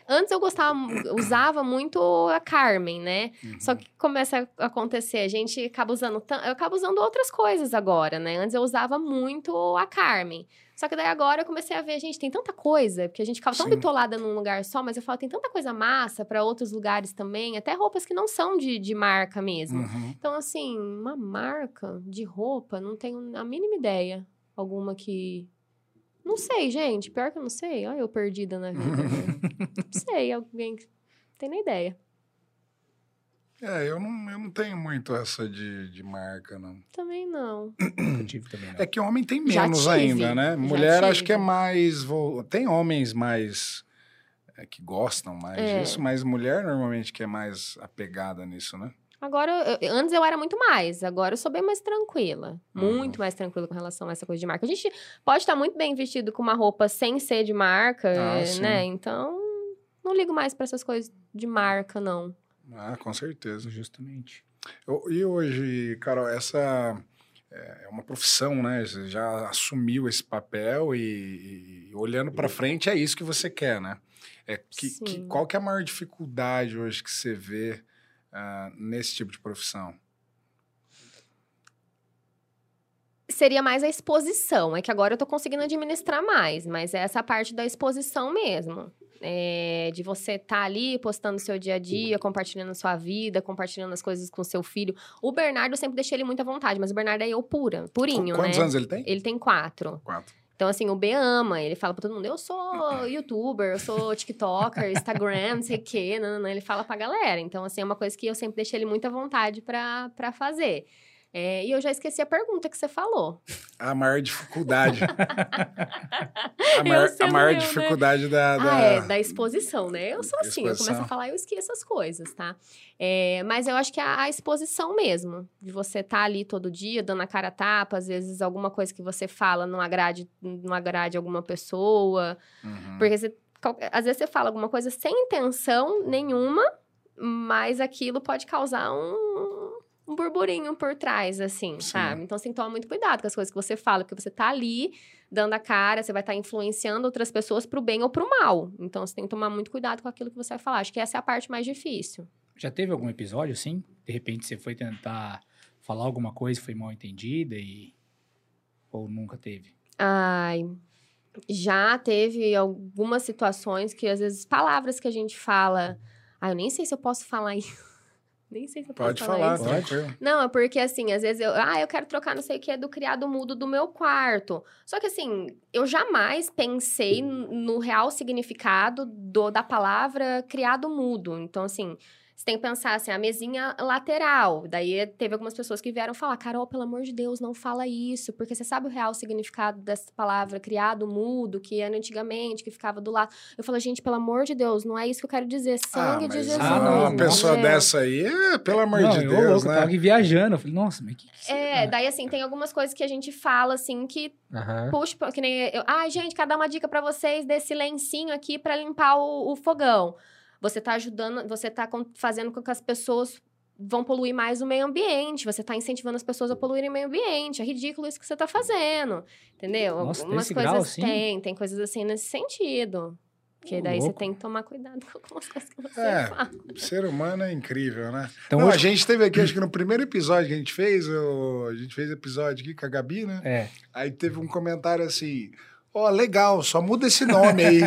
Antes eu gostava, usava muito a Carmen, né? Uhum. Só que começa a acontecer, a gente acaba usando, eu acabo usando outras coisas agora, né? Antes eu usava muito a Carmen. Só que daí agora eu comecei a ver, gente, tem tanta coisa, porque a gente ficava tão Sim. bitolada num lugar só, mas eu falo, tem tanta coisa massa para outros lugares também, até roupas que não são de, de marca mesmo. Uhum. Então, assim, uma marca de roupa, não tenho a mínima ideia. Alguma que. Não sei, gente. Pior que eu não sei. Olha, eu perdida na vida. né? não sei, alguém. Não tem nem ideia. É, eu não, eu não tenho muito essa de, de marca, não. Também não. Eu tive também, não. É que homem tem menos ainda, né? já Mulher acho que é mais. vo- Tem homens mais. é, que gostam mais É. disso, mas mulher normalmente que é mais apegada nisso, né? Agora, eu- antes eu era muito mais. Agora eu sou bem mais tranquila. Uhum. Muito mais tranquila com relação a essa coisa de marca. A gente pode estar muito bem vestido com uma roupa sem ser de marca, Ah, eh, sim. né? Então, não ligo mais pra essas coisas de marca, não. Ah, com certeza. Justamente. E hoje, Carol, essa é uma profissão, né? Você já assumiu esse papel e, e olhando para frente é isso que você quer, né? É que, que- qual que é a maior dificuldade hoje que você vê ah, nesse tipo de profissão? Seria mais a exposição. É que agora eu tô conseguindo administrar mais, mas é essa parte da exposição mesmo. É, de você estar ali postando seu dia a dia, compartilhando sua vida, compartilhando as coisas com seu filho. O Bernardo eu sempre deixei ele muito à vontade, mas o Bernardo é eu pura, purinho, Qu- Quantos né? anos ele tem? Ele tem quatro. Quatro. Então, assim, o B ama, ele fala pra todo mundo, eu sou youtuber, eu sou tiktoker, Instagram, não sei o quê, não, não, não, ele fala pra galera. Então, assim, é uma coisa que eu sempre deixei ele muito à vontade pra, pra fazer. É, e eu já esqueci a pergunta que você falou. A maior dificuldade. a Eu maior, a maior eu, né? dificuldade da, da- Ah, é, da exposição, né? Eu sou assim, eu Exposição. começo a falar e eu esqueço as coisas, tá? É, mas eu acho que a, a exposição mesmo, de você estar ali todo dia, dando a cara a tapa, às vezes alguma coisa que você fala não agrade, não agrade alguma pessoa, Uhum. porque você, às vezes você fala alguma coisa sem intenção nenhuma, mas aquilo pode causar um, um burburinho por trás, assim, Sim. sabe? Então você tem que tomar muito cuidado com as coisas que você fala, porque você tá ali dando a cara, você vai estar influenciando outras pessoas pro bem ou pro mal. Então você tem que tomar muito cuidado com aquilo que você vai falar. Acho que essa é a parte mais difícil. Já teve algum episódio assim? De repente você foi tentar falar alguma coisa e foi mal entendida e. Ou nunca teve? Ai, já teve algumas situações que às vezes palavras que a gente fala, ah, eu nem sei se eu posso falar isso. Nem sei se eu posso Pode falar, falar, isso. Pode. Não, é porque assim, às vezes eu, ah, eu quero trocar não sei o que do criado mudo do meu quarto. Só que assim, eu jamais pensei no real significado do, da palavra criado mudo. Então, assim, você tem que pensar assim, a mesinha lateral. Daí teve algumas pessoas que vieram falar, Carol, pelo amor de Deus, não fala isso, porque você sabe o real significado dessa palavra criado mudo, que era antigamente, que ficava do lado. Eu falo, gente, pelo amor de Deus, não é isso que eu quero dizer. Sangue ah, de Jesus. Ah, não, uma pessoa É. dessa aí, é, pelo amor não, de eu, Deus, louco, eu né? tava aqui viajando. Eu falei, nossa, mas que. que você- É, daí assim, tem algumas coisas que a gente fala, assim, que Aham. puxa, que nem eu. Ai, gente, quero dar uma dica pra vocês desse lencinho aqui pra limpar o, o fogão. Você tá ajudando, você tá com- fazendo com que as pessoas vão poluir mais o meio ambiente. Você tá incentivando as pessoas a poluírem o meio ambiente. É ridículo isso que você tá fazendo. Entendeu? Nossa, Algumas coisas grau, assim? tem, tem coisas assim nesse sentido. Porque daí você tem que tomar cuidado com algumas coisas que você É. fala. O ser humano é incrível, né? Então Não, A hoje. gente teve aqui, acho que no primeiro episódio que a gente fez, o- a gente fez episódio aqui com a Gabi, né? É. Aí teve um comentário assim: Ó, legal, só muda esse nome aí.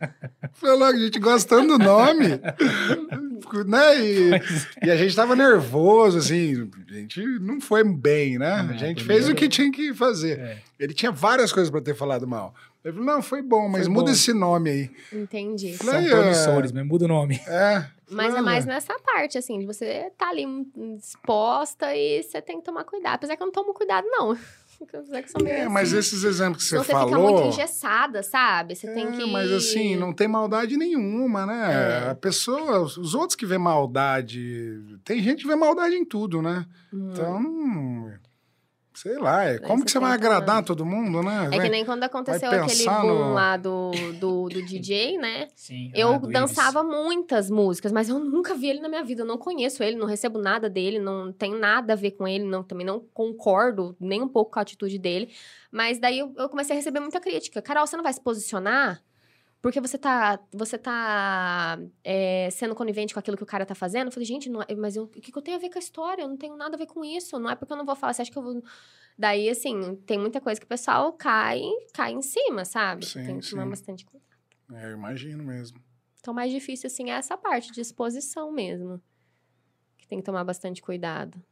Falou, a gente gostando do nome. né? E, e, a gente tava nervoso, assim. A gente não foi bem, né? Não, a gente fez o que tinha que fazer. É. Ele tinha várias coisas para ter falado mal. Ele falou, não, foi bom, mas foi muda bom. esse nome aí. Entendi. Falei, São promissores, mas muda o nome. É. Mas é mais nessa parte, assim, de você tá ali exposta e você tem que tomar cuidado. Apesar que eu não tomo cuidado, não. é, assim. mas esses exemplos que você, você falou... Você fica muito engessada, sabe? Você é, tem que... Mas assim, não tem maldade nenhuma, né? É. A pessoa, os outros que vê maldade... Tem gente que vê maldade em tudo, né? Hum. Então... Sei lá, é, como que você vai agradar todo mundo, né? É que nem quando aconteceu aquele boom no... lá do, do, do, DJ, né? Sim. Eu ah, dançava Ives. muitas músicas, mas eu nunca vi ele na minha vida. Eu não conheço ele, não recebo nada dele, não tenho nada a ver com ele, não, também não concordo nem um pouco com a atitude dele. Mas daí eu, eu comecei a receber muita crítica. Carol, você não vai se posicionar? Porque você tá, você tá é, sendo conivente com aquilo que o cara tá fazendo. Eu falei, gente, não, é, mas eu, o que, que eu tenho a ver com a história? Eu não tenho nada a ver com isso. Não é porque eu não vou falar. Você acha que eu vou. Daí, assim, tem muita coisa que o pessoal cai, cai em cima, sabe? Sim, tem que sim. tomar bastante cuidado. É, eu imagino mesmo. Então, mais difícil, assim, é essa parte de exposição mesmo. Que tem que tomar bastante cuidado.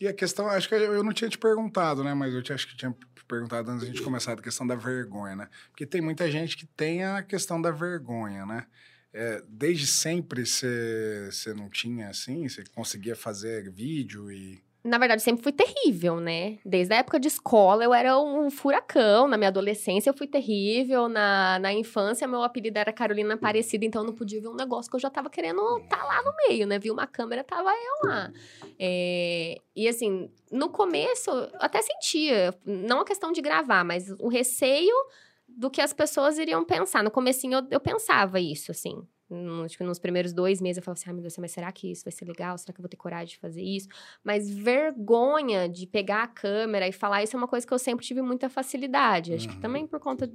E a questão, acho que eu não tinha te perguntado, né? Mas eu te, acho que tinha perguntado antes da gente começar, a questão da vergonha, né? Porque tem muita gente que tem a questão da vergonha, né? É, desde sempre você não tinha assim? Você conseguia fazer vídeo e na verdade, sempre fui terrível, né? Desde a época de escola, eu era um furacão. Na minha adolescência, eu fui terrível. Na, na infância, meu apelido era Carolina Aparecida, então eu não podia ver um negócio que eu já tava querendo estar tá lá no meio, né? Vi uma câmera, tava eu lá. É, e assim, no começo, eu até sentia, não a questão de gravar, mas o receio do que as pessoas iriam pensar. No comecinho, eu, eu pensava isso, assim acho que nos primeiros dois meses eu falava assim, ai ah, meu Deus, mas será que isso vai ser legal? Será que eu vou ter coragem de fazer isso? Mas vergonha de pegar a câmera e falar isso é uma coisa que eu sempre tive muita facilidade. Acho uhum. que também por conta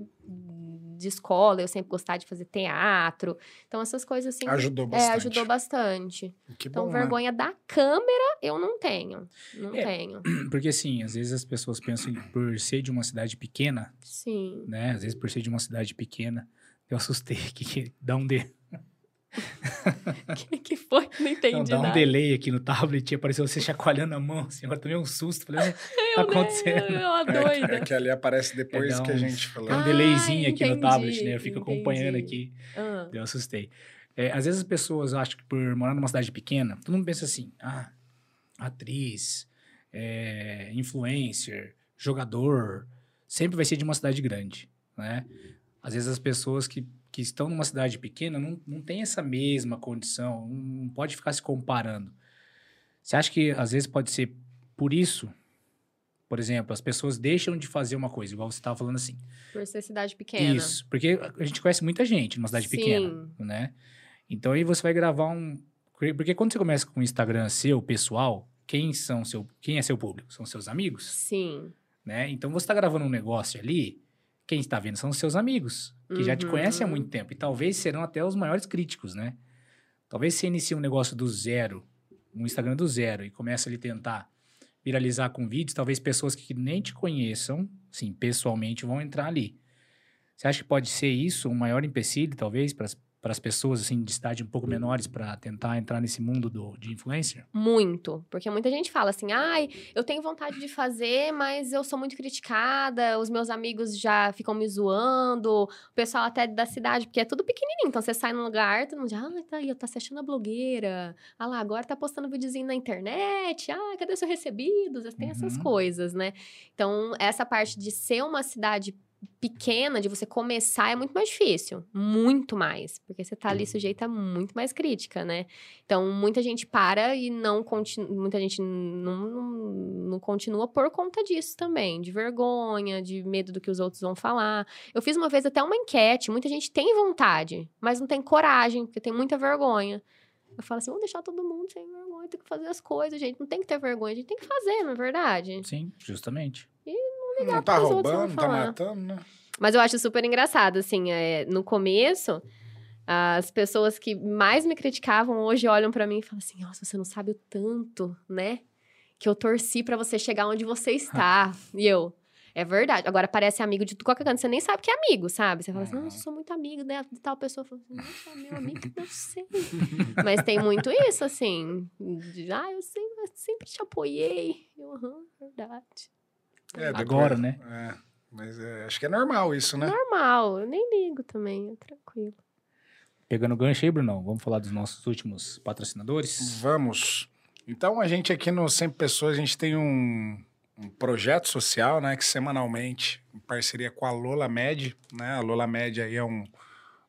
de escola, eu sempre gostava de fazer teatro. Então, essas coisas assim. Ajudou bastante. É, ajudou bastante. Que então, bom, vergonha né? da câmera eu não tenho. Não é, tenho. Porque, assim, às vezes as pessoas pensam por ser de uma cidade pequena. Sim. Né? Às vezes por ser de uma cidade pequena. Eu assustei que dá um de que, que foi? Não entendi. Não, dá nada. um delay aqui no tablet, apareceu você chacoalhando a mão, assim, agora tomei um susto. Falei, tá acontecendo? Eu, eu, doida. É, é, que ali aparece depois é, que a gente falou. Tem um delayzinho ah, aqui no tablet, né? Eu fico entendi. acompanhando aqui. Ah. Eu assustei. É, às vezes as pessoas acham que por morar numa cidade pequena, todo mundo pensa assim, ah, atriz, é, influencer, jogador, sempre vai ser de uma cidade grande, né? Às vezes as pessoas que que estão numa cidade pequena não, não tem essa mesma condição, não pode ficar se comparando. Você acha que às vezes pode ser por isso? Por exemplo, as pessoas deixam de fazer uma coisa, igual você estava falando assim. Por ser cidade pequena. Isso, porque a gente conhece muita gente numa cidade Sim. pequena, né? Então aí você vai gravar um. Porque quando você começa com o Instagram seu, pessoal, quem são seu, quem é seu público? São seus amigos? Sim. Né? Então você está gravando um negócio ali, quem está vendo são os seus amigos, que uhum. já te conhecem há muito tempo. E talvez serão até os maiores críticos, né? Talvez você inicie um negócio do zero, um Instagram do zero, e comece ali tentar viralizar com vídeos, talvez pessoas que nem te conheçam, sim, pessoalmente, vão entrar ali. Você acha que pode ser isso um maior empecilho, talvez, para as para as pessoas assim de cidade um pouco menores para tentar entrar nesse mundo do, de influencer? Muito, porque muita gente fala assim: "Ai, eu tenho vontade de fazer, mas eu sou muito criticada, os meus amigos já ficam me zoando, o pessoal até da cidade, porque é tudo pequenininho, então você sai num lugar, todo mundo já, ah, tá aí, tá se achando a blogueira. Ah lá, agora tá postando videozinho na internet. Ah, cadê seus recebidos? Tem uhum. essas coisas, né? Então, essa parte de ser uma cidade pequena de você começar é muito mais difícil. Muito mais. Porque você tá ali uhum. sujeita a muito mais crítica, né? Então, muita gente para e não continua. Muita gente não, não, não, continua por conta disso também. De vergonha, de medo do que os outros vão falar. Eu fiz uma vez até uma enquete. Muita gente tem vontade, mas não tem coragem, porque tem muita vergonha. Eu falo assim, vamos deixar todo mundo sem vergonha, tem que fazer as coisas, gente. Não tem que ter vergonha, a gente tem que fazer, não é verdade? Sim, justamente. E ligar não tá roubando, não tá matando, né? Mas eu acho super engraçado, assim, é, no começo, as pessoas que mais me criticavam hoje olham para mim e falam assim: nossa, você não sabe o tanto, né? Que eu torci para você chegar onde você está. e eu, É verdade. Agora parece amigo de qualquer canto, você nem sabe que é amigo, sabe? Você fala assim, Uhum. nossa, eu sou muito amigo né, de tal pessoa. Fala assim, nossa, é meu amigo, eu sei. Mas tem muito isso, assim. De, ah, eu sempre, eu sempre te apoiei. Eu, aham, verdade. É, Agora, né? É, mas é, acho que é normal isso, né? Normal, eu nem ligo também, é tranquilo. Pegando o gancho aí, Brunão, vamos falar dos nossos últimos patrocinadores? Vamos. Então, a gente aqui no 100 Pessoas, a gente tem um, um projeto social, né? Que semanalmente, em parceria com a Lola Med, né? A Lola Med aí é um,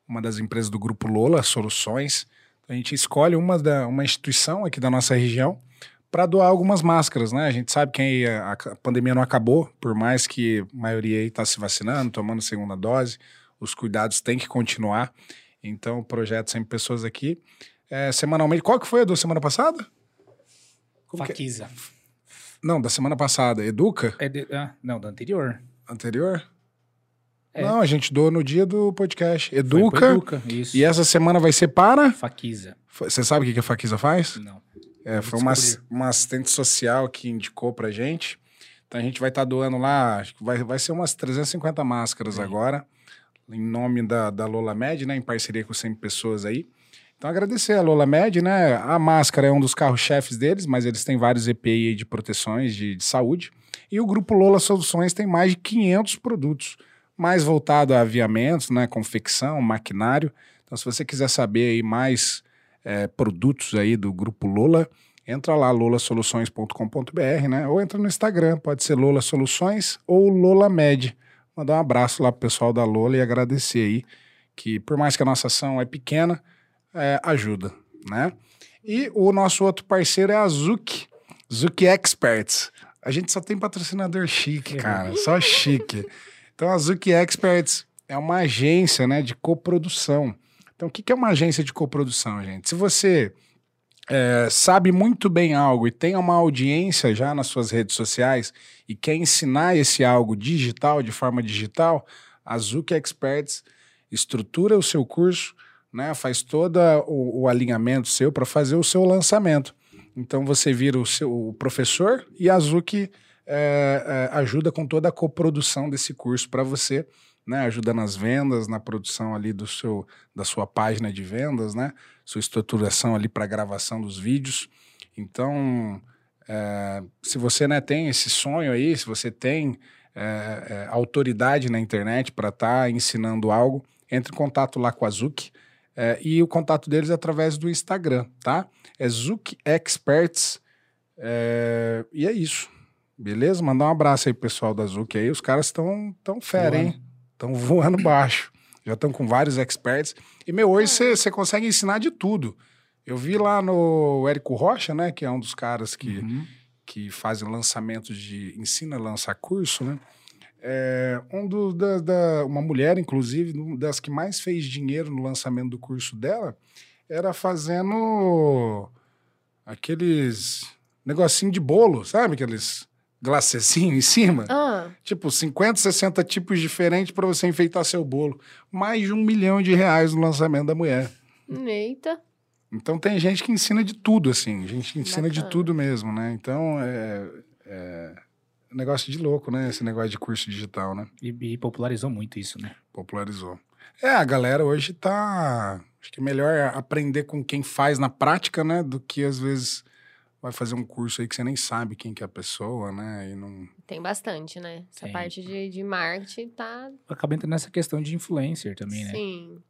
uma das empresas do grupo Lola Soluções. A gente escolhe uma, da, uma instituição aqui da nossa região para doar algumas máscaras, né? A gente sabe que aí a, a pandemia não acabou, por mais que a maioria aí está se vacinando, tomando segunda dose, os cuidados têm que continuar. Então, o projeto 100 Pessoas aqui, é, semanalmente. Qual que foi a da semana passada? Como que é? Faquiza. Não, da semana passada. Educa? É de- ah, não, da anterior. Anterior? É. Não, a gente doou no dia do podcast. Educa. Educa, isso. E essa semana vai ser para. Faquiza. Você sabe o que a Faquiza faz? Não. É, foi uma, uma assistente social que indicou pra gente. Então a gente vai estar doando lá, acho que vai, vai ser umas 350 máscaras Sim. agora, em nome da, da Lola Med, né? Em parceria com 100 pessoas aí. Então agradecer a Lola Med, né? A máscara é um dos carros-chefes deles, mas eles têm vários EPI de proteções de, de saúde. E o grupo Lola Soluções tem mais de 500 produtos, mais voltado a aviamentos, né? Confecção, maquinário. Então se você quiser saber aí mais eh, produtos aí do grupo Lola, entra lá, lolasoluções.com.br, né? Ou entra no Instagram, pode ser Lola Soluções ou Lola Med. Mandar um abraço lá pro pessoal da Lola e agradecer aí, que por mais que a nossa ação é pequena, é, ajuda, né? E o nosso outro parceiro é a Zuc, Zuc Experts. A gente só tem patrocinador chique, cara, só chique. Então a Zuc Experts é uma agência, né, de coprodução. Então o que é uma agência de coprodução, gente? Se você é, sabe muito bem algo e tem uma audiência já nas suas redes sociais e quer ensinar esse algo digital, de forma digital, a Zuc Experts estrutura o seu curso, né, faz todo o, o alinhamento seu para fazer o seu lançamento. Então você vira o seu o professor e a Zuc é, é, ajuda com toda a coprodução desse curso para você, né, ajuda nas vendas, na produção ali do seu, da sua página de vendas, né, sua estruturação ali para gravação dos vídeos. Então, é, se você né, tem esse sonho aí, se você tem é, é, autoridade na internet para estar ensinando algo, entre em contato lá com a Zuc. e o contato deles é através do Instagram, tá? É Zuc Experts. e é isso. Beleza? Mandar um abraço aí pro pessoal da Zuc aí. Os caras estão tão fera, hein? Estão voando baixo. Já estão com vários experts. E, meu, hoje você consegue ensinar de tudo. Eu vi lá no Érico Rocha, né? Que é um dos caras que, Uhum. que fazem lançamentos de. ensina a lançar curso, né? É, um do, da, da- uma mulher, inclusive, uma das que mais fez dinheiro no lançamento do curso dela, era fazendo aqueles negocinho de bolo, sabe? Aqueles glacezinho em cima. Ah, Tipo, 50, 60 tipos diferentes para você enfeitar seu bolo. Mais de um milhão de reais no lançamento da mulher. eita. Então tem gente que ensina de tudo, assim. A gente ensina de Bacana. tudo mesmo, né? Então é, é um negócio de louco, né? Esse negócio de curso digital, né? E, e popularizou muito isso, né? Popularizou. É, a galera hoje tá. Acho que é melhor aprender com quem faz na prática, né? Do que às vezes vai fazer um curso aí que você nem sabe quem que é a pessoa, né? E não. Tem bastante, né? Essa Tem. parte de, de marketing tá. Acaba entrando nessa questão de influencer também, né? Sim.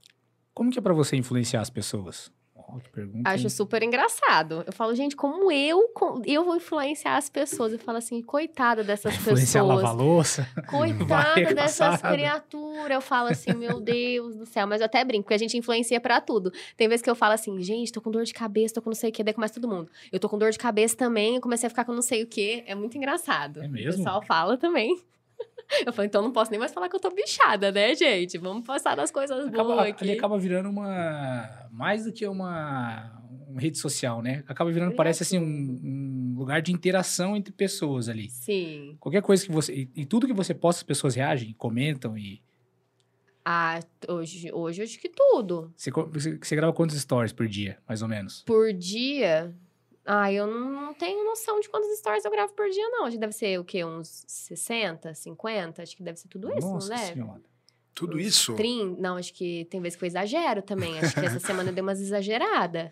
Como que é pra você influenciar as pessoas? Acho super engraçado. Eu falo, gente, como eu, eu vou influenciar as pessoas? Eu falo assim, coitada dessas Influenciar a lavar pessoas. louça. Coitada dessas criaturas. Eu falo assim, meu Deus do céu. Mas eu até brinco, porque a gente influencia pra tudo. Tem vezes que eu falo assim, gente, tô com dor de cabeça, tô com não sei o quê. Daí começa todo mundo. Eu tô com dor de cabeça também, eu comecei a ficar com não sei o quê. É muito engraçado. É mesmo? O pessoal fala também. Eu falei, então não posso nem mais falar que eu tô bichada, né, gente? Vamos passar das coisas boas Acaba, aqui. ali acaba virando uma. Mais do que uma, uma rede social, né? Acaba virando, parece assim, um, um lugar de interação entre pessoas ali. Sim. Qualquer coisa que você. E, e tudo que você posta, as pessoas reagem, comentam e. Ah, hoje, hoje acho que tudo. Você, você, você grava quantos stories por dia, mais ou menos? Por dia, Ah, eu não tenho noção de quantos stories eu gravo por dia, não. Acho que deve ser o quê? Uns 60, 50? Acho que deve ser tudo isso, Nossa não deve? senhora. Tudo isso? 30, não, acho que tem vezes que eu exagero também. Acho que essa semana eu dei umas exageradas.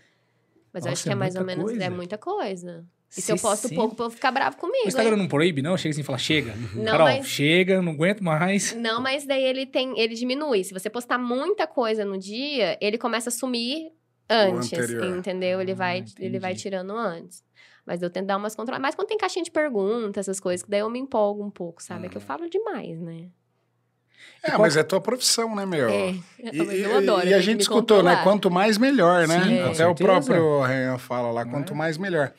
Mas eu Nossa, acho que é, é mais ou menos, é coisa. muita coisa. E se eu posto 60? pouco, o povo ficar bravo comigo. O Instagram não proíbe, não? Chega assim e fala, chega. Não, Carol, mas- chega, não aguento mais. Não, mas daí ele tem, ele diminui. Se você postar muita coisa no dia, ele começa a sumir antes, entendeu? Ele Ah, vai, ele vai tirando antes. Mas eu tento dar umas controladas. Mas quando tem caixinha de perguntas, essas coisas, que daí eu me empolgo um pouco, sabe? É que eu Uhum. falo demais, né? É, mas é tua profissão, né, meu? É, E, mas e- eu adoro. e a tenho gente escutou, né? controlar. Quanto mais, melhor, né? Sim, Até o próprio Renan fala lá, quanto É. mais, melhor.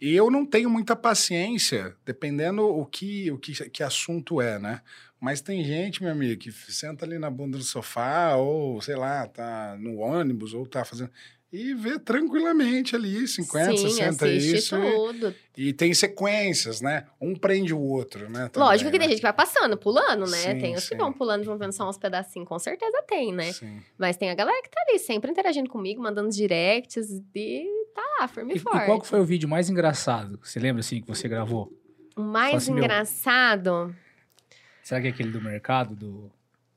E eu não tenho muita paciência, dependendo o que, o que, que assunto é, né? Mas tem gente, meu amigo, que senta ali na bunda do sofá, ou sei lá, tá no ônibus, ou tá fazendo. E vê tranquilamente ali, 50, Sim, 60 assiste isso. E, tudo. e tem sequências, né? Um prende o outro, né? Lógico também, que tem né? gente que vai passando, pulando, né? Sim, tem os que vão pulando, vão vendo só uns pedacinhos. Com certeza tem, né? Sim. Mas tem a galera que tá ali, sempre interagindo comigo, mandando directs e tá lá, firme E, e e forte. qual que foi o vídeo mais engraçado? Você lembra, assim, que você gravou? O mais assim, meu- engraçado... Será que é aquele do mercado? Do...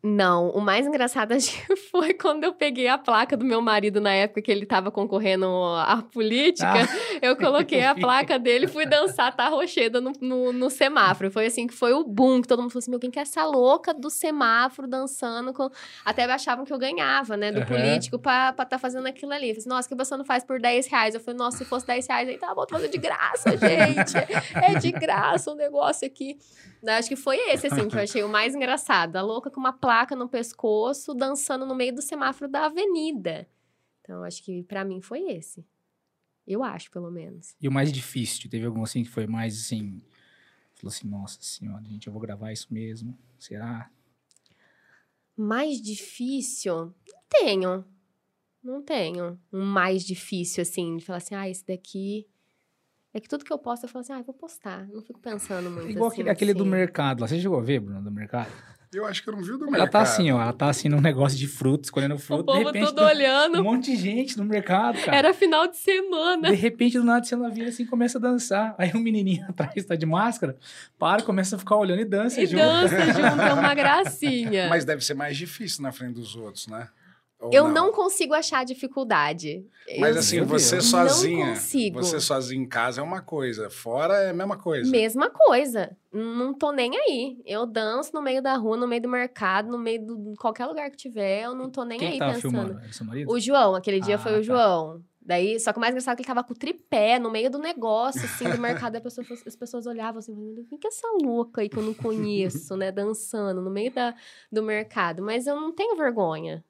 Não, o mais engraçado foi quando eu peguei a placa do meu marido na época que ele tava concorrendo à política. eu coloquei a placa dele e fui dançar tá rocheda no, no, no semáforo. Foi assim que foi o boom, que todo mundo falou assim: meu, quem que é essa louca do semáforo dançando com. Até achavam que eu ganhava, né, do Aham. político pra estar tá fazendo aquilo ali. Eu falei, assim, nossa, que você não faz por 10 reais? Eu falei, nossa, se fosse 10 reais, aí tá bom, tô fazendo de graça, gente. É de graça o negócio aqui. Acho que foi esse, assim, que eu achei o mais engraçado. A louca com uma placa no pescoço, dançando no meio do semáforo da avenida. Então, acho que pra mim foi esse. Eu acho, pelo menos. E o mais difícil? Teve algum assim que foi mais assim. Falou assim, nossa senhora, gente, eu vou gravar isso mesmo. Será? Mais difícil? Não tenho. Não tenho. Um mais difícil, assim, de falar assim, ah, esse daqui. É que tudo que eu posto, eu falo assim, ah, eu vou postar. Não fico pensando muito Igual assim. aquele, aquele do assim. mercado lá. Você chegou a ver, Bruno, do mercado? Eu acho que eu não vi o do Ela mercado. tá assim, ó. Ela tá assim num negócio de fruta, escolhendo O fruta. de povo repente, todo tá olhando. Um monte de gente no mercado, cara. Era final de semana. De repente, do nada, ela vira assim e começa a dançar. Aí um menininho atrás tá de máscara, para, começa a ficar olhando e dança E junto. dança junto, é uma gracinha. Mas deve ser mais difícil na frente dos outros, né? Eu não. consigo achar dificuldade. Mas Eu assim, você Deus. sozinha. Não consigo. Você sozinha em casa é uma coisa, fora é a mesma coisa. Mesma coisa. Não tô nem aí. Eu danço no meio da rua, no meio do mercado, no meio de qualquer lugar que tiver. Eu não tô nem Quem aí tava pensando. filmando? Era seu marido? O João, aquele dia Ah, foi o tá. João. Daí, só que o mais engraçado é que ele tava com o tripé no meio do negócio, assim, do mercado. Pessoa- as pessoas olhavam assim, "Meu Deus, quem que é essa louca aí que eu não conheço, né? Dançando no meio da, do mercado. Mas eu não tenho vergonha.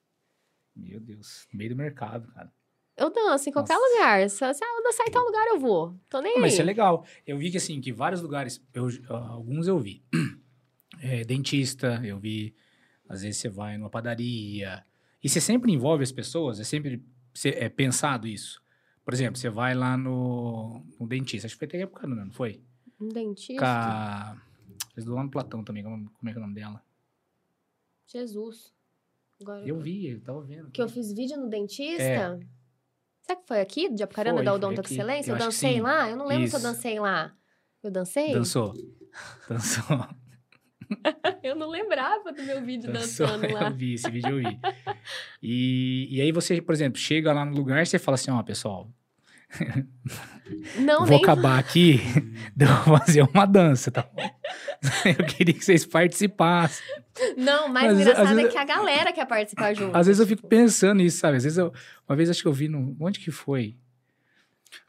Meu Deus, meio do mercado, cara. Eu danço em qualquer Nossa. lugar. Se eu dançar em tal lugar, eu vou. Tô nem Ah, Mas isso é legal. Eu vi que, assim, que vários lugares, eu- alguns eu vi. É, dentista, eu vi. Às vezes você vai numa padaria. E você sempre envolve as pessoas? É sempre é pensado isso? Por exemplo, você vai lá no, no dentista. Acho que foi até época, não foi? Um dentista? Com a... Eles do lá no Platão também. Como como é que é o nome dela? Jesus. Agora, Eu vi, eu tava vendo. Que eu fiz vídeo no dentista? É. Será que foi aqui, de Apucarana, Foi, da Odonto. Excelência? Eu Eu, dancei lá? Eu não lembro se eu Isso. dancei lá. Eu dancei? Dançou. Dançou. Eu não lembrava do meu vídeo Dançou. dançando lá. Eu vi, esse vídeo eu vi. E, e aí você, por exemplo, chega lá no lugar e você fala assim, ó, pessoal, Não, vou nem acabar aqui, de eu fazer uma dança, tá bom? Eu queria que vocês participassem. Não, mais Mas, às engraçado vezes- é que a galera quer participar junto. Às vezes eu fico pensando nisso, sabe? Às vezes eu, uma vez acho que eu vi no, onde que foi?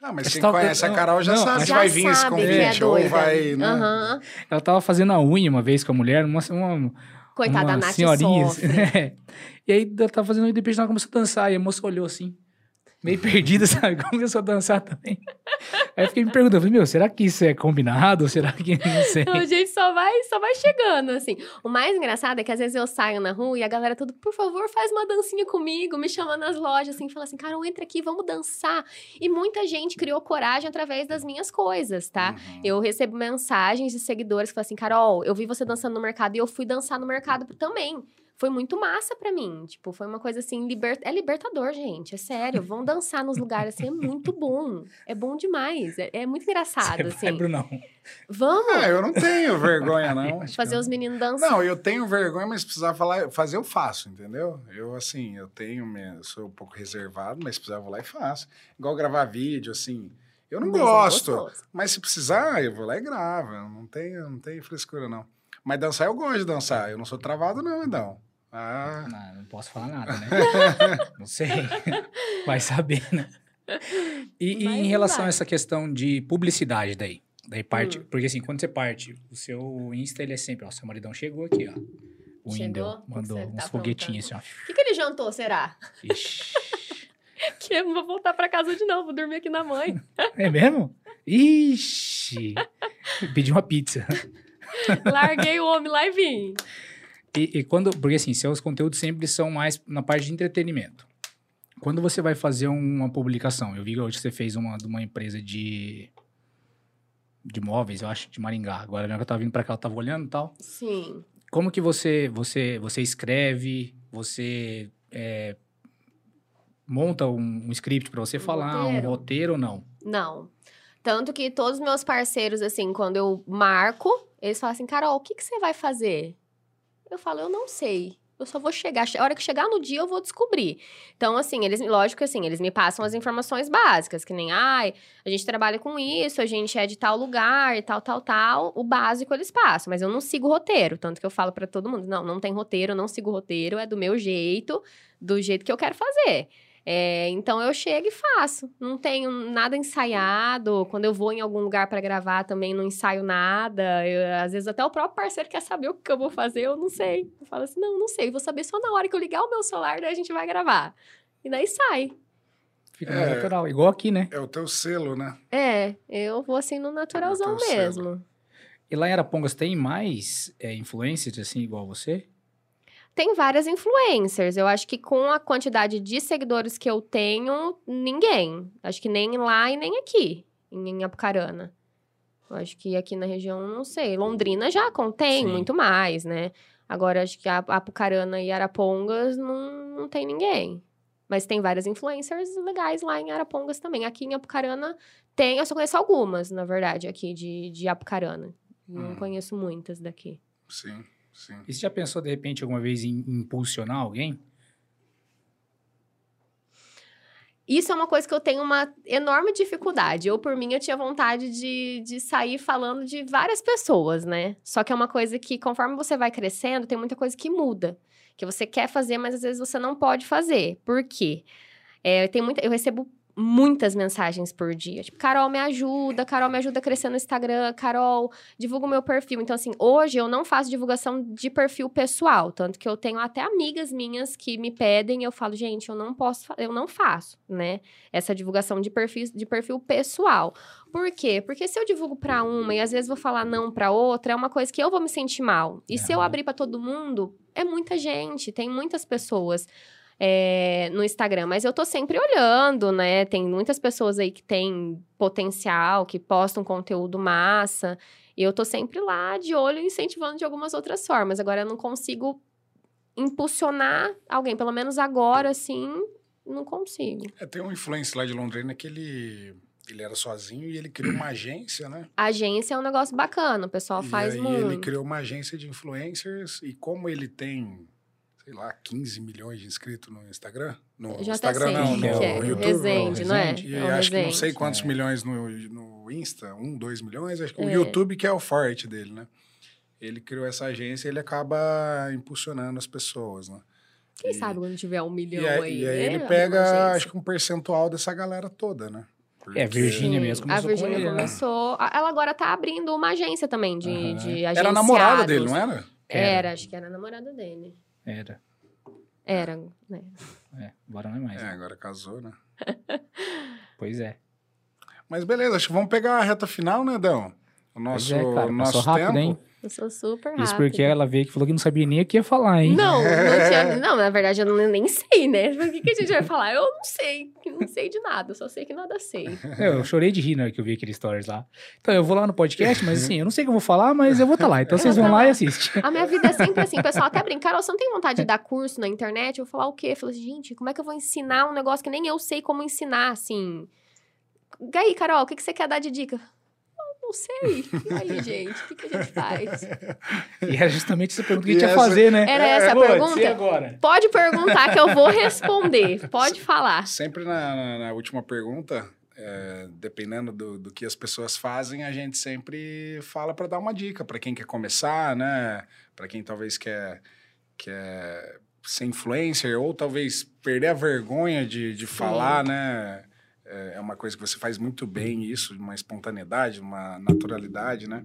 Ah, mas quem tava- conhece a não, Carol já não, sabe Já vai vir esse sabe que é convite, ou vai, né? Aham. Ela tava fazendo a unha uma vez com a mulher, uma, uma, Coitada, uma a Nath senhorinha. sofre. É. E aí ela tava fazendo unha e de repente ela começou a dançar e a moça olhou assim, meio perdida, sabe? Começou a dançar também. Aí eu fiquei me perguntando, falei, meu, será que isso é combinado ou será que não sei? Não, a gente só vai, só vai chegando, assim. O mais engraçado é que às vezes eu saio na rua e a galera tudo, por favor, faz uma dancinha comigo, me chama nas lojas, assim, fala assim, Carol, entra aqui, vamos dançar. E muita gente criou coragem através das minhas coisas, tá? Uhum. Eu recebo mensagens de seguidores que falam assim, Carol, eu vi você dançando no mercado e eu fui dançar no mercado também. Foi muito massa pra mim. Tipo, foi uma coisa assim, liber... é libertador, gente. É sério. Vão dançar nos lugares assim, é muito bom. É bom demais. É, é muito engraçado, Você assim. vai, Brunão. Vamos Ah, eu não tenho vergonha, não. fazer os meninos dançar. Não, eu tenho vergonha, mas se precisar falar, fazer, eu faço, entendeu? Eu, assim, eu tenho, minha- sou um pouco reservado, mas se precisar, eu vou lá e faço. Igual gravar vídeo, assim, eu não Mas é gosto, gostoso. mas se precisar, eu vou lá e gravo, eu não tenho, não tenho frescura, não. Mas dançar, eu gosto de dançar, eu não sou travado, não, então. Ah, Não, não posso falar nada, né? não sei. Vai saber, né? E, e em relação vai. a essa questão de publicidade daí? Daí parte, Hum. porque assim, quando você parte, o seu Insta ele é sempre, ó, seu maridão chegou aqui, ó. O? Wendel mandou você uns tá foguetinhos assim, ó. O que, que ele jantou, será? Ixi. Que eu vou voltar pra casa de novo, vou dormir aqui na mãe. É mesmo? Ixi! Pedi uma pizza. Larguei o homem lá e vim. E, e quando, porque assim, seus conteúdos sempre são mais na parte de entretenimento. Quando você vai fazer uma publicação, eu vi que hoje você fez uma de uma empresa de de móveis, eu acho, de Maringá. Agora, né, que eu tava vindo pra cá, eu tava olhando e tal. Sim. Como que você você você escreve, você é, monta um, um script pra você Um falar, um roteiro? roteiro ou não? Não. Tanto que todos os meus parceiros, assim, quando eu marco, eles falam assim, Carol, o que, que você vai fazer? Eu falo, eu não sei. Eu só vou chegar. A hora que chegar no dia, eu vou descobrir. Então, assim, eles, lógico que assim, eles me passam as informações básicas, que nem, ai, a gente trabalha com isso, a gente é de tal lugar e tal, tal, tal. O básico eles passam, mas eu não sigo roteiro. Tanto que eu falo pra todo mundo: não, não tem roteiro, não sigo roteiro, é do meu jeito, do jeito que eu quero fazer. É, então eu chego e faço. Não tenho nada ensaiado. Quando eu vou em algum lugar pra gravar também não ensaio nada. Eu- às vezes até o próprio parceiro quer saber o que eu vou fazer, eu não sei. Eu falo assim: não, não sei, vou saber só na hora que eu ligar o meu celular, daí a gente vai gravar. E daí sai. Fica mais É. natural, igual aqui, né? é o teu selo, né? É, eu vou assim no naturalzão teu mesmo. E lá em Arapongas tem mais é, influencers assim igual você? Tem várias influencers. Eu acho que com a quantidade de seguidores que eu tenho, ninguém. Acho que nem lá e nem aqui, em, Apucarana. Eu acho que aqui na região, não sei. Londrina já contém Sim. muito mais, né? Agora, acho que a Apucarana e Arapongas não, não tem ninguém. Mas tem várias influencers legais lá em Arapongas também. Aqui em Apucarana tem, eu só conheço algumas, na verdade, aqui de, de Apucarana. Não Hum. conheço muitas daqui. Sim, sim. E você já pensou, de repente, alguma vez em impulsionar alguém? Isso é uma coisa que eu tenho uma enorme dificuldade. Eu, por mim, eu tinha vontade de, de sair falando de várias pessoas, né? Só que é uma coisa que, conforme você vai crescendo, tem muita coisa que muda. Que você quer fazer, mas às vezes você não pode fazer. Por quê? É, tem muita, eu recebo muitas mensagens por dia. Tipo, Carol, me ajuda. Carol, me ajuda a crescer no Instagram. Carol, divulga o meu perfil. Então, assim, hoje eu não faço divulgação de perfil pessoal. Tanto que eu tenho até amigas minhas que me pedem eu falo, gente, eu não posso, eu não faço, né? Essa divulgação de perfil, de perfil pessoal. Por quê? Porque se eu divulgo pra uma e às vezes vou falar não pra outra, é uma coisa que eu vou me sentir mal. E se eu abrir pra todo mundo, é muita gente, tem muitas pessoas. É, no Instagram, mas eu tô sempre olhando, né? Tem muitas pessoas aí que têm potencial, que postam conteúdo massa, e eu tô sempre lá de olho incentivando de algumas outras formas. Agora eu não consigo impulsionar alguém, pelo menos agora, assim, não consigo. É, tem um influencer lá de Londrina que ele, ele era sozinho e ele criou uma agência, né? Agência é um negócio bacana, o pessoal e faz aí muito. ele criou uma agência de influencers e como ele tem, sei lá, 15 milhões de inscritos no Instagram, no já até Instagram sei não, no que é. YouTube, Resende, não é? Resende. E É o acho que não sei Resende. quantos É. milhões no, no Insta, um, dois milhões, acho que o É. YouTube que é o forte dele, né? Ele criou essa agência e ele acaba impulsionando as pessoas, né? Quem E- sabe quando tiver um milhão E aí, e aí né? ele pega, acho que um percentual dessa galera toda, né? É, Virgínia Sim, mesmo A começou com Virgínia né? começou. a- Ela agora tá abrindo uma agência também de, Aham. de Era a agenciados. namorada dele, não era? Era, acho que era a namorada dele. Era. Era, né? É, agora não é mais. É, né? agora casou, né? Pois é. Mas beleza, acho que vamos pegar a reta final, né, Dão? O nosso, é, cara, nosso rápido, tempo. hein? Eu sou super rápida. Isso porque ela veio que falou que não sabia nem o que ia falar, hein? Não, não, tinha, não, na verdade eu não, nem sei, né? O que, que a gente vai falar? Eu não sei, não sei de nada, eu só sei que nada sei. Eu chorei de rir na hora que eu vi aquele stories lá. Então, eu vou lá no podcast, mas assim, eu não sei o que eu vou falar, mas eu vou estar lá. Então, vocês vão lá e assistem. A minha vida é sempre assim, o pessoal até brincar, você não tem vontade de dar curso na internet? Eu vou falar o quê? Eu falo, gente, como é que eu vou ensinar um negócio que nem eu sei como ensinar, assim? E aí, Carol, o que, que você quer dar de dica? Eu não sei. E aí, gente, o que, que a gente faz? E era justamente essa pergunta que a gente ia essa- fazer, né? Era essa a pergunta? Agora? Pode perguntar que eu vou responder. Pode falar. Sempre na, na- na última pergunta, é, dependendo do, do que as pessoas fazem, a gente sempre fala para dar uma dica para quem quer começar, né? Para quem talvez quer, quer ser influencer ou talvez perder a vergonha de, de falar, né? É é uma coisa que você faz muito bem isso, uma espontaneidade, uma naturalidade, né?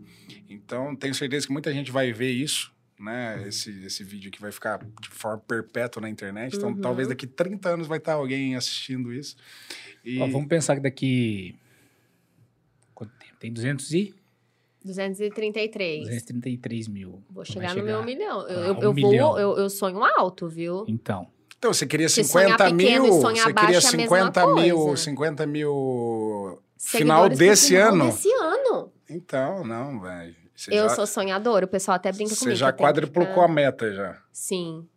Então, tenho certeza que muita gente vai ver isso, né? Esse, esse vídeo aqui vai ficar de forma perpétua na internet. Então, Uhum. talvez daqui 30 anos vai estar alguém assistindo isso. E Ó, vamos pensar que daqui... Quanto tempo? Tem 200 e... 233. 233 mil. Vou Vai chegar no meu milhão. Eu, Ah, um eu milhão. vou, eu, eu sonho alto, viu? Então, Então, você queria Porque 50 sonhar pequeno mil, você queria é a mesma 50 mil, coisa. 50 mil final desse final ano. Desse ano. Então, não, velho. Você Eu já, sou sonhadora, o pessoal até brinca Você comigo. já tenho que quadruplicou a ficar- meta já. Sim.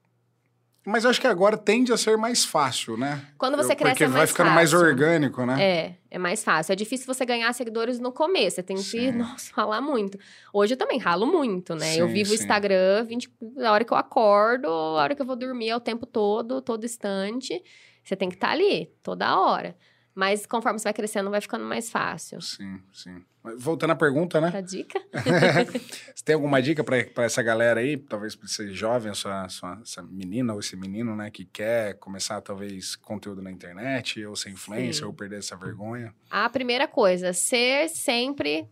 Mas eu acho que agora tende a ser mais fácil, né? Quando você Eu- cresce Porque é vai mais ficando mais fácil. orgânico, né? É, é mais fácil. É difícil você ganhar seguidores no começo. Você tem que, Sim. nossa, ralar muito. Hoje eu também ralo muito, né? eu Sim, vivo o. Instagram 20, a hora que eu acordo, a hora que eu vou dormir, é o tempo todo, todo instante. Você tem que estar ali, toda hora. Mas conforme você vai crescendo, vai ficando mais fácil. Sim, sim. Voltando à pergunta, né? Tá dica? Você tem alguma dica para essa galera aí, talvez para ser jovem, a sua, sua, essa menina ou esse menino, né, que quer começar talvez conteúdo na internet, ou ser influencer, Sim. ou perder essa vergonha? A primeira coisa, ser sempre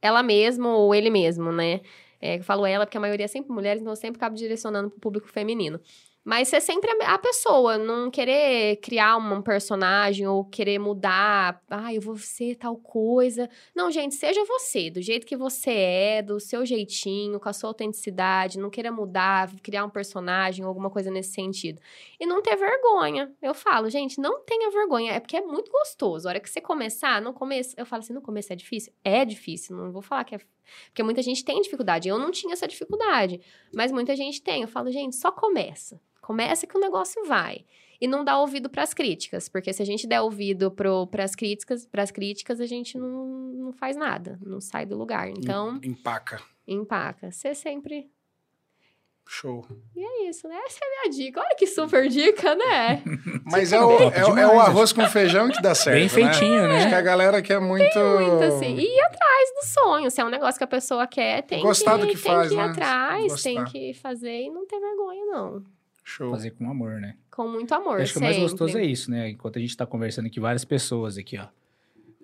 ela mesma ou ele mesmo, né? É, eu falo ela porque a maioria é sempre mulheres, então eu sempre acabo direcionando pro público feminino. Mas ser sempre a pessoa, não querer criar um personagem ou querer mudar, ah, eu vou ser tal coisa. Não, gente, seja você, do jeito que você é, do seu jeitinho, com a sua autenticidade, não queira mudar, criar um personagem ou alguma coisa nesse sentido. E não ter vergonha. Eu falo, gente, não tenha vergonha. É porque é muito gostoso. A hora que você começar, no começo, eu falo assim, no começo é difícil? É difícil, não vou falar que é. Porque muita gente tem dificuldade. Eu não tinha essa dificuldade. Mas muita gente tem. Eu falo, gente, só começa. Começa que o negócio vai. E não dá ouvido para as críticas. Porque se a gente der ouvido para as críticas, pras críticas, a gente não, não faz nada. Não sai do lugar. Então, Em- Empaca. empaca. Você sempre Show. é isso, né? Essa é a minha dica. Olha que super dica, né? Mas é o, é, o- é demais, o arroz com feijão que dá certo, bem feitinho, né? Acho que né? a galera quer muito... Muito assim. E ir atrás do sonho. Se é um negócio que a pessoa quer, tem Gostar que, do que tem faz, que ir né? atrás, tem Gostar. que fazer e não ter vergonha, não. Show. Fazer com amor, né? Com muito amor, Eu acho que o mais gostoso é isso, né? Enquanto a gente tá conversando aqui, várias pessoas aqui, ó.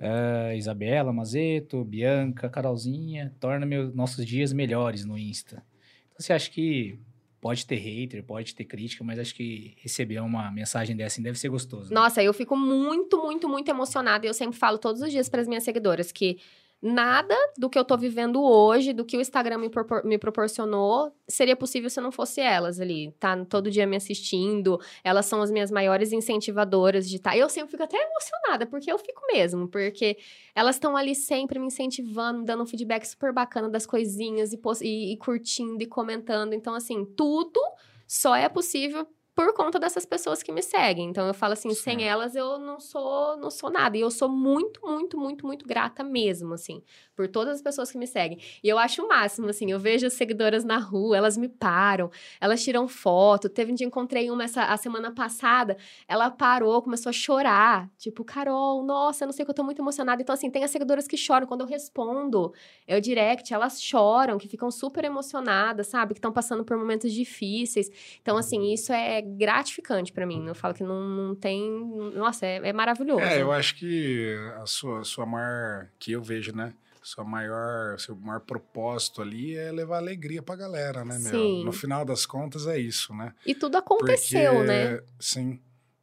É, Isabela, Mazeto, Bianca, Carolzinha, torna meu, nossos dias melhores no Insta. Então, você acha que pode ter hater, pode ter crítica, mas acho que receber uma mensagem dessa assim deve ser gostoso. né? Nossa, eu fico muito, muito, muito emocionada. E eu sempre falo todos os dias para as minhas seguidoras que nada do que eu tô vivendo hoje, do que o Instagram me, propor- me proporcionou, seria possível se não fosse elas ali. Tá todo dia me assistindo. Elas são as minhas maiores incentivadoras de estar. Eu sempre fico até emocionada, porque eu fico mesmo. Porque elas estão ali sempre me incentivando, dando um feedback super bacana das coisinhas e, e- e curtindo e comentando. Então, assim, tudo só é possível por conta dessas pessoas que me seguem. Então eu falo assim, Sim. sem elas eu não sou, não sou nada. E eu sou muito, muito, muito, muito grata mesmo, assim, por todas as pessoas que me seguem. E eu acho o máximo, assim, eu vejo as seguidoras na rua, elas me param, elas tiram foto. Teve um dia encontrei uma essa a semana passada, ela parou, começou a chorar, tipo, Carol, nossa, eu não sei que eu tô muito emocionada. Então assim, tem as seguidoras que choram quando eu respondo, eu direct, elas choram, que ficam super emocionadas, sabe? Que estão passando por momentos difíceis. Então, assim, isso é gratificante pra mim. Eu falo que não, não tem. Nossa, é, é maravilhoso. É, eu acho que a sua, sua maior, que eu vejo, né? Sua maior, seu maior propósito ali é levar alegria pra galera, né, meu? Sim. No final das contas é isso, né? E tudo aconteceu, Porque- né? Sim.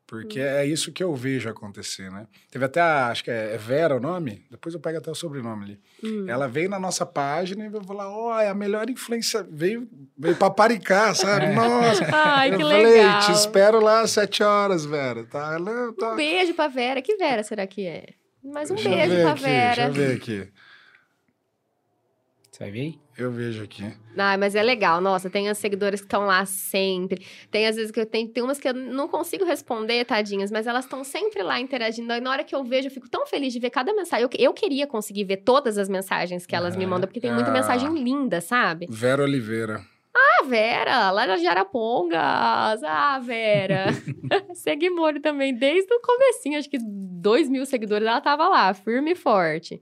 Porque é isso que eu vejo acontecer, né? Teve até a, acho que é Vera o nome, depois eu pego até o sobrenome ali. Hum. Ela veio na nossa página e vai falar: ó, é a melhor influência. Veio, veio paparicar, sabe? Nossa. Ai, eu que falei, legal. te espero lá às sete horas, Vera. Tá, ela, tá. Um beijo pra Vera. Que Vera será que é? Mais um Deixa beijo pra aqui, Vera. Deixa eu ver aqui. Você vai ver aí? Eu vejo aqui. Ai, mas é legal. Nossa, tem as seguidoras que estão lá sempre. Tem às vezes que eu tenho, tem umas que eu não consigo responder, tadinhas, mas elas estão sempre lá interagindo. E na hora que eu vejo, eu fico tão feliz de ver cada mensagem. Eu, eu queria conseguir ver todas as mensagens que elas me Ah, mandam, porque tem muita ah. mensagem linda, sabe? Vera Oliveira. Ah, Vera, lá de Arapongas. Ah, Vera. Segue Mori também, desde o comecinho, acho que dois mil seguidores, ela tava lá, firme e forte.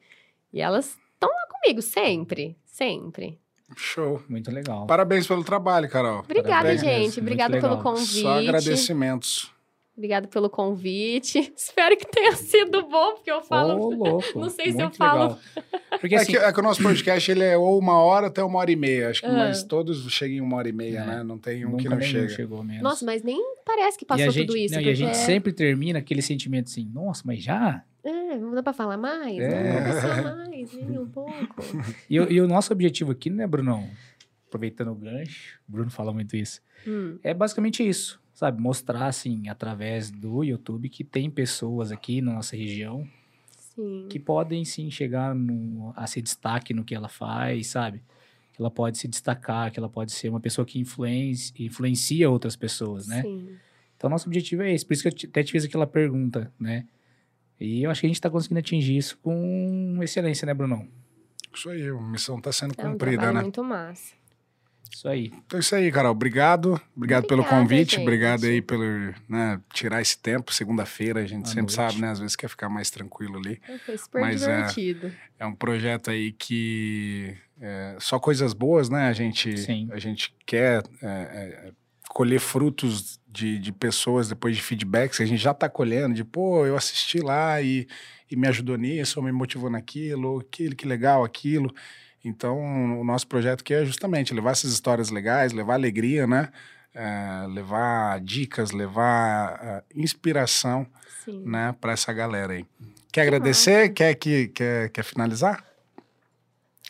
E elas estão lá comigo, sempre, sempre. Show. Muito legal. Parabéns pelo trabalho, Carol. Obrigada, Parabéns gente. Obrigada pelo convite. Só agradecimentos. Obrigada pelo convite. Espero que tenha sido bom, porque eu falo. Ô, louco. Não sei se muito eu falo-. Porque É, assim, que, é que o nosso podcast ele é ou uma hora até uma hora e meia. Acho que Ah. mas todos chegam em uma hora e meia, É. né? Não tem um nunca que não chega. chegou menos. Nossa, mas nem parece que e passou a gente, tudo isso. não, e a porque gente é- sempre termina aquele sentimento assim, nossa, mas já? É, não dá pra falar mais? É. Conversar mais, hein, um pouco. E, o- e o nosso objetivo aqui, né, Brunão? Aproveitando o gancho, o Bruno fala muito isso. Hum, É basicamente isso, sabe? Mostrar, assim, através do YouTube que tem pessoas aqui na nossa região sim. que podem, sim, chegar no, a ser destaque no que ela faz, sabe? Que ela pode se destacar, que ela pode ser uma pessoa que influencia, influencia outras pessoas, né? Sim. Então, nosso objetivo é esse. Por isso que eu até te fiz aquela pergunta, né? E eu acho que a gente está conseguindo atingir isso com excelência, né, Brunão? Isso aí, a missão está sendo É um cumprida, né? muito massa. Isso aí. Então é isso aí, Carol. Obrigado. Obrigado pelo Obrigada, convite. gente. Obrigado aí pelo né, tirar esse tempo. Segunda-feira, a gente À sempre noite. sabe, né? Às vezes quer ficar mais tranquilo ali. Foi super Mas, é, divertido. É um projeto aí que é, só coisas boas, né? A gente, Sim. a gente quer é, é, colher frutos de, de pessoas depois de feedbacks que a gente já está colhendo, de pô, eu assisti lá e, e me ajudou nisso, ou me motivou naquilo, aquilo, que legal aquilo. Então, o nosso projeto aqui é justamente levar essas histórias legais, levar alegria, né? É, levar dicas, levar é, inspiração Sim. né, para essa galera aí. Quer agradecer? Quer, que, quer, quer finalizar?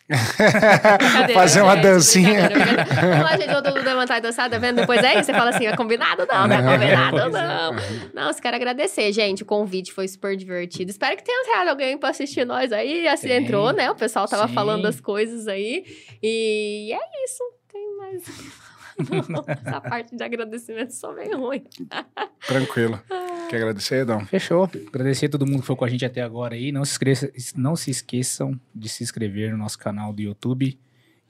Fazer uma gente, dancinha. Vamos lá, gente, todo mundo levantar e dançar, tá vendo? Depois é isso, você fala assim, é combinado não, não é combinado é. não. Não, quero agradecer, gente, o convite foi super divertido. Espero que tenha entrado alguém pra assistir nós aí, assim, Tem. entrou, né? O pessoal tava Sim. que das coisas aí. E é isso, tem mais... Essa parte de agradecimento só bem ruim. Tranquilo. Quer agradecer, Edão? Fechou. Agradecer a todo mundo que foi com a gente até agora aí. Não se, esqueça, não se esqueçam de se inscrever no nosso canal do YouTube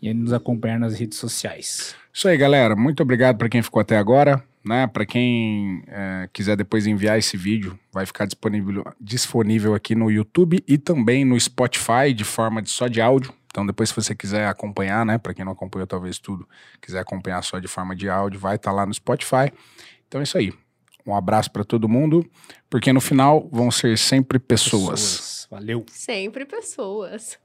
e nos acompanhar nas redes sociais. Isso aí, galera. Muito obrigado para quem ficou até agora. Né? Para quem é, quiser depois enviar esse vídeo, vai ficar disponível, disponível aqui no YouTube e também no Spotify de forma de só de áudio. Então, depois, se você quiser acompanhar, né? Para quem não acompanhou talvez tudo, quiser acompanhar só de forma de áudio, vai estar lá no Spotify. Então é isso aí. Um abraço para todo mundo, porque no final vão ser sempre pessoas. Valeu. Sempre pessoas.